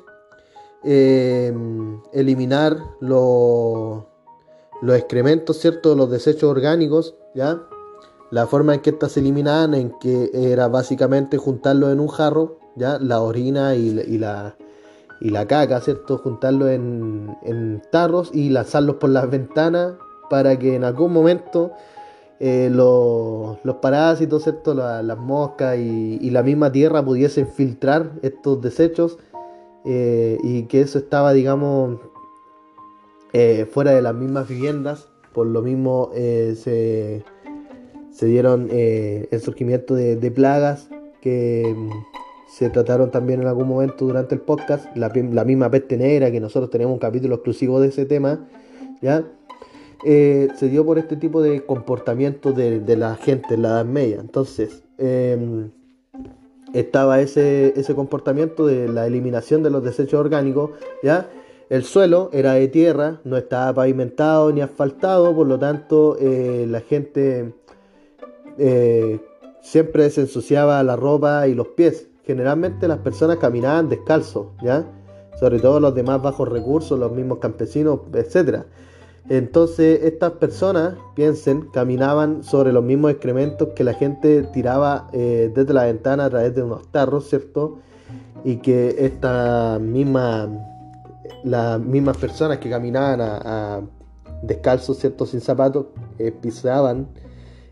[SPEAKER 1] em, eliminar los, los excrementos, ¿cierto? Los desechos orgánicos, ¿ya? La forma en que estas se eliminaban, en que era básicamente juntarlos en un jarro, ¿ya? La orina y, la, y la caca, ¿cierto? Juntarlos en, en tarros y lanzarlos por las ventanas para que en algún momento eh, los, parásitos, ¿cierto? las moscas y, la misma tierra pudiesen filtrar estos desechos eh, y que eso estaba, digamos, eh, fuera de las mismas viviendas. Por lo mismo se, dieron el surgimiento de, plagas que mm, se trataron también en algún momento durante el podcast. La, la misma peste negra, que nosotros tenemos un capítulo exclusivo de ese tema, ¿ya? Eh, se dio por este tipo de comportamiento de, la gente en la Edad Media. Entonces, em, estaba ese, comportamiento de la eliminación de los desechos orgánicos, ¿ya? El suelo era de tierra, no estaba pavimentado ni asfaltado, por lo tanto eh, la gente eh, siempre se ensuciaba la ropa y los pies. Generalmente las personas caminaban descalzos, ¿ya? Sobre todo los de más bajos recursos, los mismos campesinos, etcétera. Entonces estas personas, piensen, caminaban sobre los mismos excrementos que la gente tiraba eh, desde la ventana a través de unos tarros, ¿cierto? Y que estas mismas, las mismas personas que caminaban a, descalzos, ¿cierto? Sin zapatos, eh, pisaban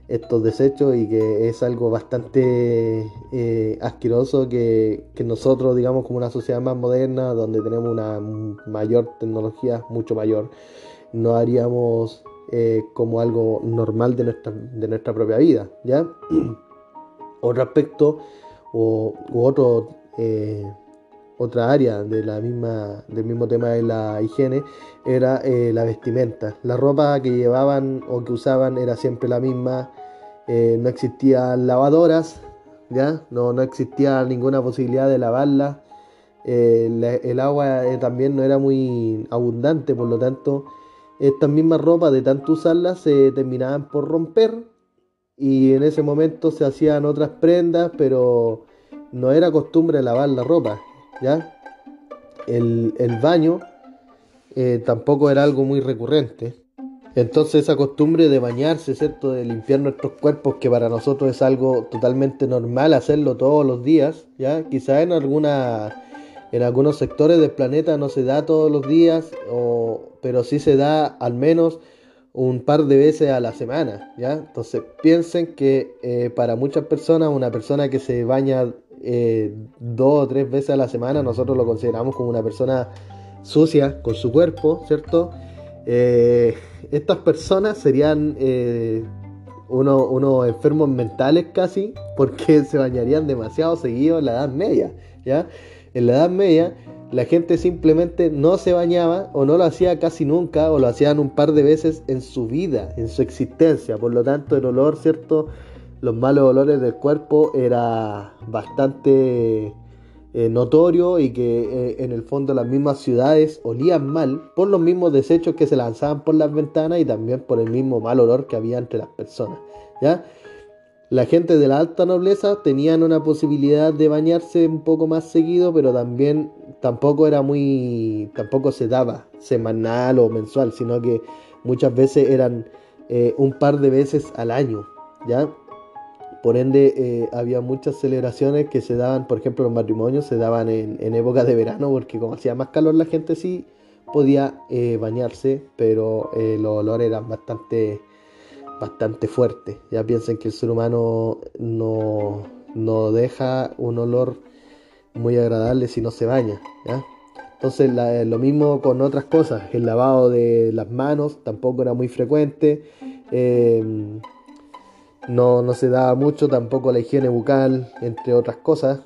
[SPEAKER 1] estos desechos y que es algo bastante eh, asqueroso que, que, nosotros, digamos, como una sociedad más moderna, donde tenemos una mayor tecnología, mucho mayor, no haríamos eh, como algo normal de nuestra, de nuestra propia vida, ¿ya? otro aspecto o otro, eh, otra área de la misma, del mismo tema de la higiene era eh, la vestimenta. La ropa que llevaban o que usaban era siempre la misma, no existían lavadoras, ¿ya? No, no existía ninguna posibilidad de lavarla. el agua también no era muy abundante, por lo tanto estas mismas ropas de tanto usarlas se terminaban por romper y en ese momento se hacían otras prendas, pero no era costumbre lavar la ropa, ¿ya? El, baño eh, tampoco era algo muy recurrente. Entonces esa costumbre de bañarse, ¿cierto? De limpiar nuestros cuerpos, que para nosotros es algo totalmente normal hacerlo todos los días, ¿ya? Quizá en alguna en algunos sectores del planeta no se da todos los días, pero sí se da al menos un par de veces a la semana. Entonces piensen que eh, para muchas personas, una persona que se baña eh, dos o tres veces a la semana, nosotros lo consideramos como una persona sucia con su cuerpo, ¿cierto? Eh, estas personas serían unos enfermos mentales casi, porque se bañarían demasiado seguido en la edad media, ¿ya? En la Edad Media la gente simplemente no se bañaba o no lo hacía casi nunca o lo hacían un par de veces en su vida, en su existencia. Por lo tanto el olor, ¿cierto? Los malos olores del cuerpo era bastante eh, notorio y que eh, en el fondo las mismas ciudades olían mal por los mismos desechos que se lanzaban por las ventanas y también por el mismo mal olor que había entre las personas. ¿ya? La gente de la alta nobleza tenían una posibilidad de bañarse un poco más seguido, pero también tampoco era muy, tampoco se daba semanal o mensual, sino que muchas veces eran eh, un par de veces al año, ¿ya? Por ende, eh, había muchas celebraciones que se daban, por ejemplo, los matrimonios se daban en, en época de verano, porque como hacía más calor la gente sí podía eh, bañarse, pero los olores eran bastante bastante fuerte. Ya piensen que el ser humano no, no deja un olor muy agradable si no se baña. Entonces lo mismo con otras cosas. El lavado de las manos tampoco era muy frecuente. Em, no, no, se daba mucho tampoco la higiene bucal, entre otras cosas.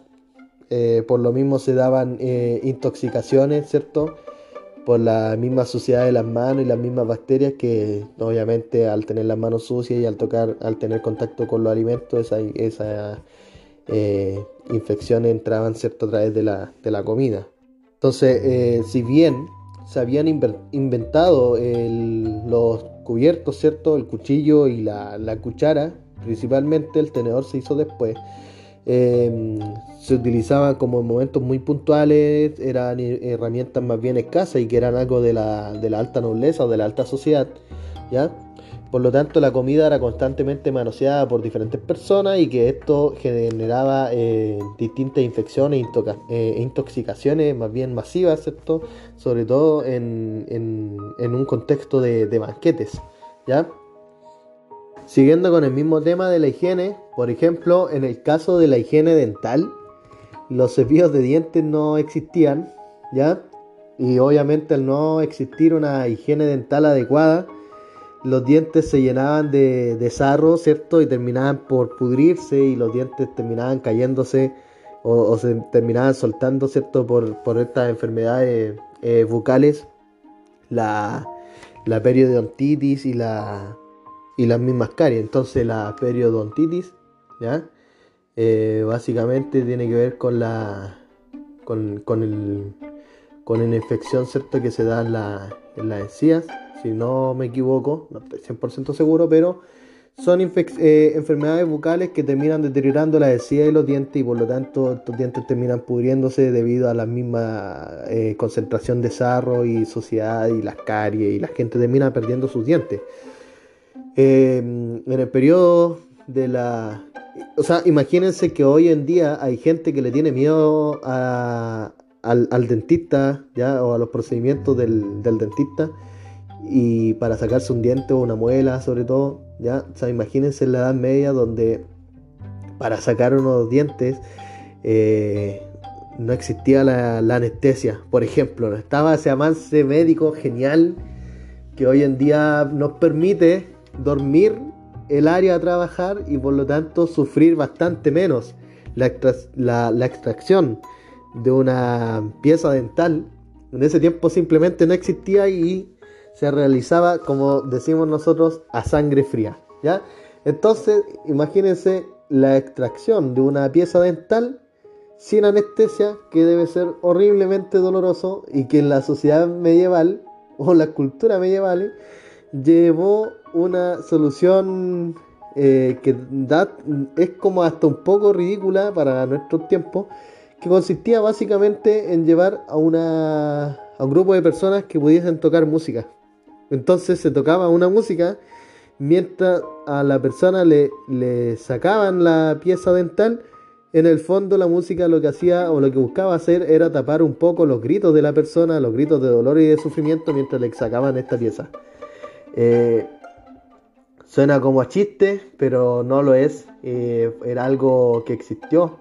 [SPEAKER 1] Eh, por lo mismo se daban eh, intoxicaciones, ¿cierto? Por la misma suciedad de las manos y las mismas bacterias que obviamente al tener las manos sucias y al tocar, al tener contacto con los alimentos, esa, esa eh, infecciones entraban cierto a través de la, de la comida. Entonces, eh, si bien se habían inventado los cubiertos, ¿cierto? El cuchillo y la, la cuchara, principalmente el tenedor se hizo después. Em, se utilizaban como en momentos muy puntuales, eran herramientas más bien escasas y que eran algo de la, de la alta nobleza o de la alta sociedad, ¿ya? Por lo tanto, la comida era constantemente manoseada por diferentes personas y que esto generaba eh, distintas infecciones e intoxicaciones más bien masivas, ¿cierto? Sobre todo en, en, un contexto de, de banquetes, ¿ya? Siguiendo con el mismo tema de la higiene, por ejemplo, en el caso de la higiene dental, los cepillos de dientes no existían, ¿ya? Y obviamente al no existir una higiene dental adecuada, los dientes se llenaban de, de sarro, ¿cierto? Y terminaban por pudrirse y los dientes terminaban cayéndose o, se terminaban soltando, ¿cierto? Por, por estas enfermedades eh, bucales, la, la periodontitis y la y las mismas caries. Entonces la periodontitis. Eh, básicamente tiene que ver con la con, con, el, con una infección ¿cierto? que se da en, la, en las encías, si no me equivoco, no estoy 100% seguro, pero son eh, enfermedades bucales que terminan deteriorando la encías y los dientes y por lo tanto estos dientes terminan pudriéndose debido a la misma eh, concentración de sarro y suciedad y las caries y la gente termina perdiendo sus dientes. Em, en el periodo de la... O sea, imagínense que hoy en día hay gente que le tiene miedo al, dentista, ¿ya? O a los procedimientos del, dentista. Y para sacarse un diente o una muela, sobre todo, ¿ya? O sea, imagínense en la Edad Media donde para sacar unos dientes eh, no existía la, la, anestesia, por ejemplo. Estaba ese avance médico genial que hoy en día nos permite dormir el área a trabajar y por lo tanto sufrir bastante menos la, extracción de una pieza dental. En ese tiempo simplemente no existía y se realizaba, como decimos nosotros, a sangre fría. ¿ya? Entonces, imagínense la extracción de una pieza dental sin anestesia, que debe ser horriblemente doloroso y que en la sociedad medieval o las culturas medievales llevó una solución eh, que es como hasta un poco ridícula para nuestros tiempos, que consistía básicamente en llevar a, una, a un grupo de personas que pudiesen tocar música. Entonces se tocaba una música mientras a la persona le, le sacaban la pieza dental. En el fondo la música lo que hacía o lo que buscaba hacer era tapar un poco los gritos de la persona, los gritos de dolor y de sufrimiento mientras le sacaban esta pieza. Eh, Suena como a chiste, pero no lo es. Eh, era algo que existió.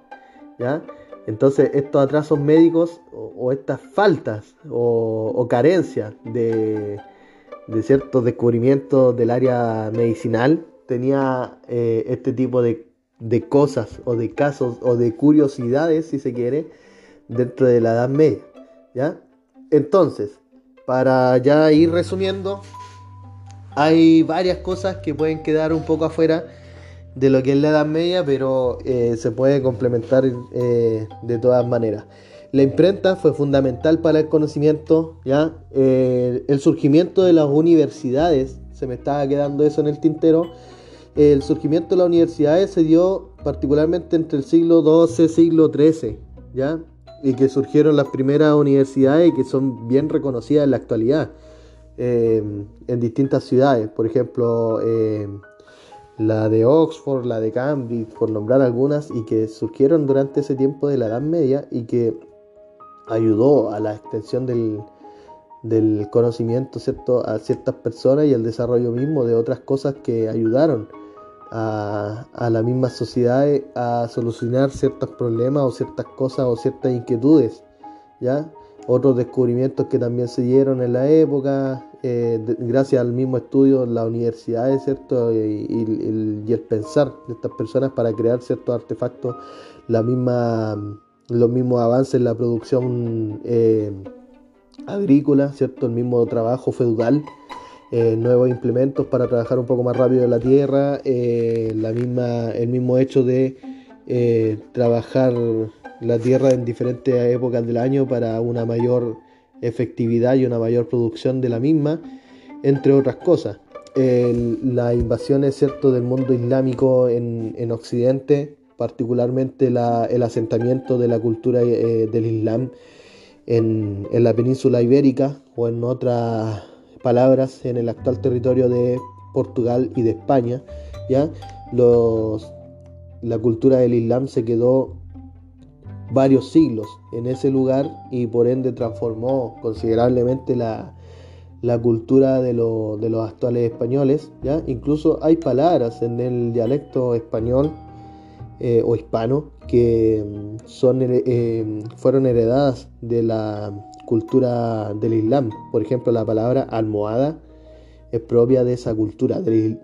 [SPEAKER 1] ¿ya? Entonces estos atrasos médicos o, estas faltas o, carencias de, ciertos descubrimientos del área medicinal tenía eh, este tipo de, de, cosas o de casos o de curiosidades, si se quiere, dentro de la Edad Media. ¿ya? Entonces, para ya ir resumiendo, hay varias cosas que pueden quedar un poco afuera de lo que es la Edad Media, pero eh, se puede complementar eh, de todas maneras. La imprenta fue fundamental para el conocimiento, ¿ya? Eh, el surgimiento de las universidades, se me estaba quedando eso en el tintero, el surgimiento de las universidades se dio particularmente entre el siglo XII siglo XIII, ¿ya? Y que surgieron las primeras universidades y que son bien reconocidas en la actualidad. Em, en distintas ciudades, por ejemplo, em, la de Oxford, la de Cambridge, por nombrar algunas, y que surgieron durante ese tiempo de la Edad Media y que ayudó a la extensión del, del conocimiento a ciertas personas y al desarrollo mismo de otras cosas que ayudaron a, a la misma sociedad a solucionar ciertos problemas o ciertas cosas o ciertas inquietudes. ¿ya? Otros descubrimientos que también se dieron en la época, eh, gracias al mismo estudio en las universidades, ¿cierto? Y, el pensar de estas personas para crear ciertos artefactos, la misma, los mismos avances en la producción eh, agrícola, ¿cierto? El mismo trabajo feudal. Eh, nuevos implementos para trabajar un poco más rápido la tierra, la misma, el mismo hecho de trabajar la tierra en diferentes épocas del año para una mayor efectividad y una mayor producción de la misma, entre otras cosas. la invasión es cierto del mundo islámico en, Occidente, particularmente el asentamiento de la cultura eh, del Islam en, la península ibérica o en otras palabras en el actual territorio de Portugal y de España, ¿ya? Los, la cultura del Islam se quedó varios siglos en ese lugar y por ende transformó considerablemente la, cultura de, de, los actuales españoles. ¿ya? Incluso hay palabras en el dialecto español eh, o hispano que mm, son, eh, fueron heredadas de la cultura del Islam. Por ejemplo, la palabra almohada es propia de esa cultura del,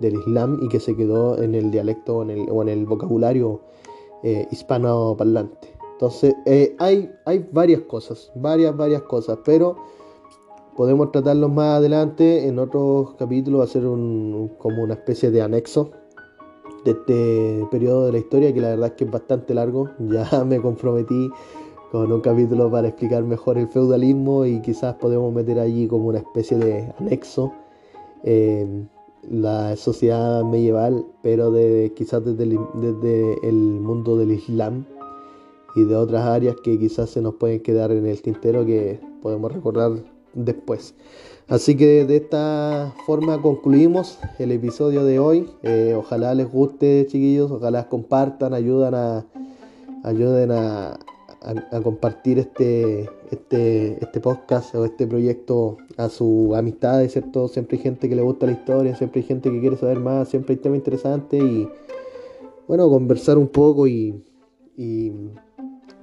[SPEAKER 1] Islam y que se quedó en el dialecto en el, o en el vocabulario eh, hispanoparlante. Entonces, eh, hay, hay varias cosas, varias, varias cosas, pero podemos tratarlos más adelante en otros capítulos, hacer un, como una especie de anexo de este periodo de la historia, que la verdad es que es bastante largo. Ya me comprometí con un capítulo para explicar mejor el feudalismo y quizás podemos meter allí como una especie de anexo. Eh, la sociedad medieval, pero de, quizás desde el, desde el mundo del Islam y de otras áreas que quizás se nos pueden quedar en el tintero que podemos recordar después. Así que de esta forma concluimos el episodio de hoy. Eh, ojalá les guste, chiquillos. Ojalá compartan, ayudan a, ayuden a, a, compartir este, este, este podcast o este proyecto a su amistad, ¿cierto? Siempre hay gente que le gusta la historia, siempre hay gente que quiere saber más, siempre hay temas interesantes y, bueno, conversar un poco y,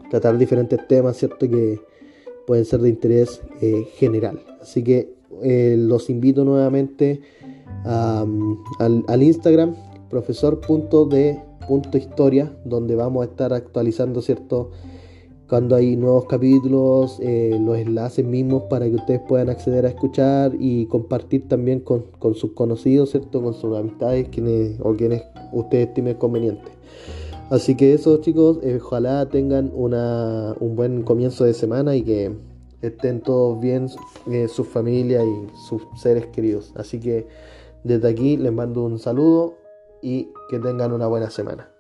[SPEAKER 1] tratar diferentes temas, ¿cierto? Que pueden ser de interés eh, general. Así que eh, los invito nuevamente al, al Instagram, profesor.de.historia, donde vamos a estar actualizando, ¿cierto? Cuando hay nuevos capítulos, eh, los enlaces mismos para que ustedes puedan acceder a escuchar y compartir también con, sus conocidos, ¿cierto? Con sus amistades quienes, o quienes ustedes estimen conveniente. Así que eso chicos, eh, ojalá tengan una, un buen comienzo de semana y que estén todos bien, eh, sus familias y sus seres queridos. Así que desde aquí les mando un saludo y que tengan una buena semana.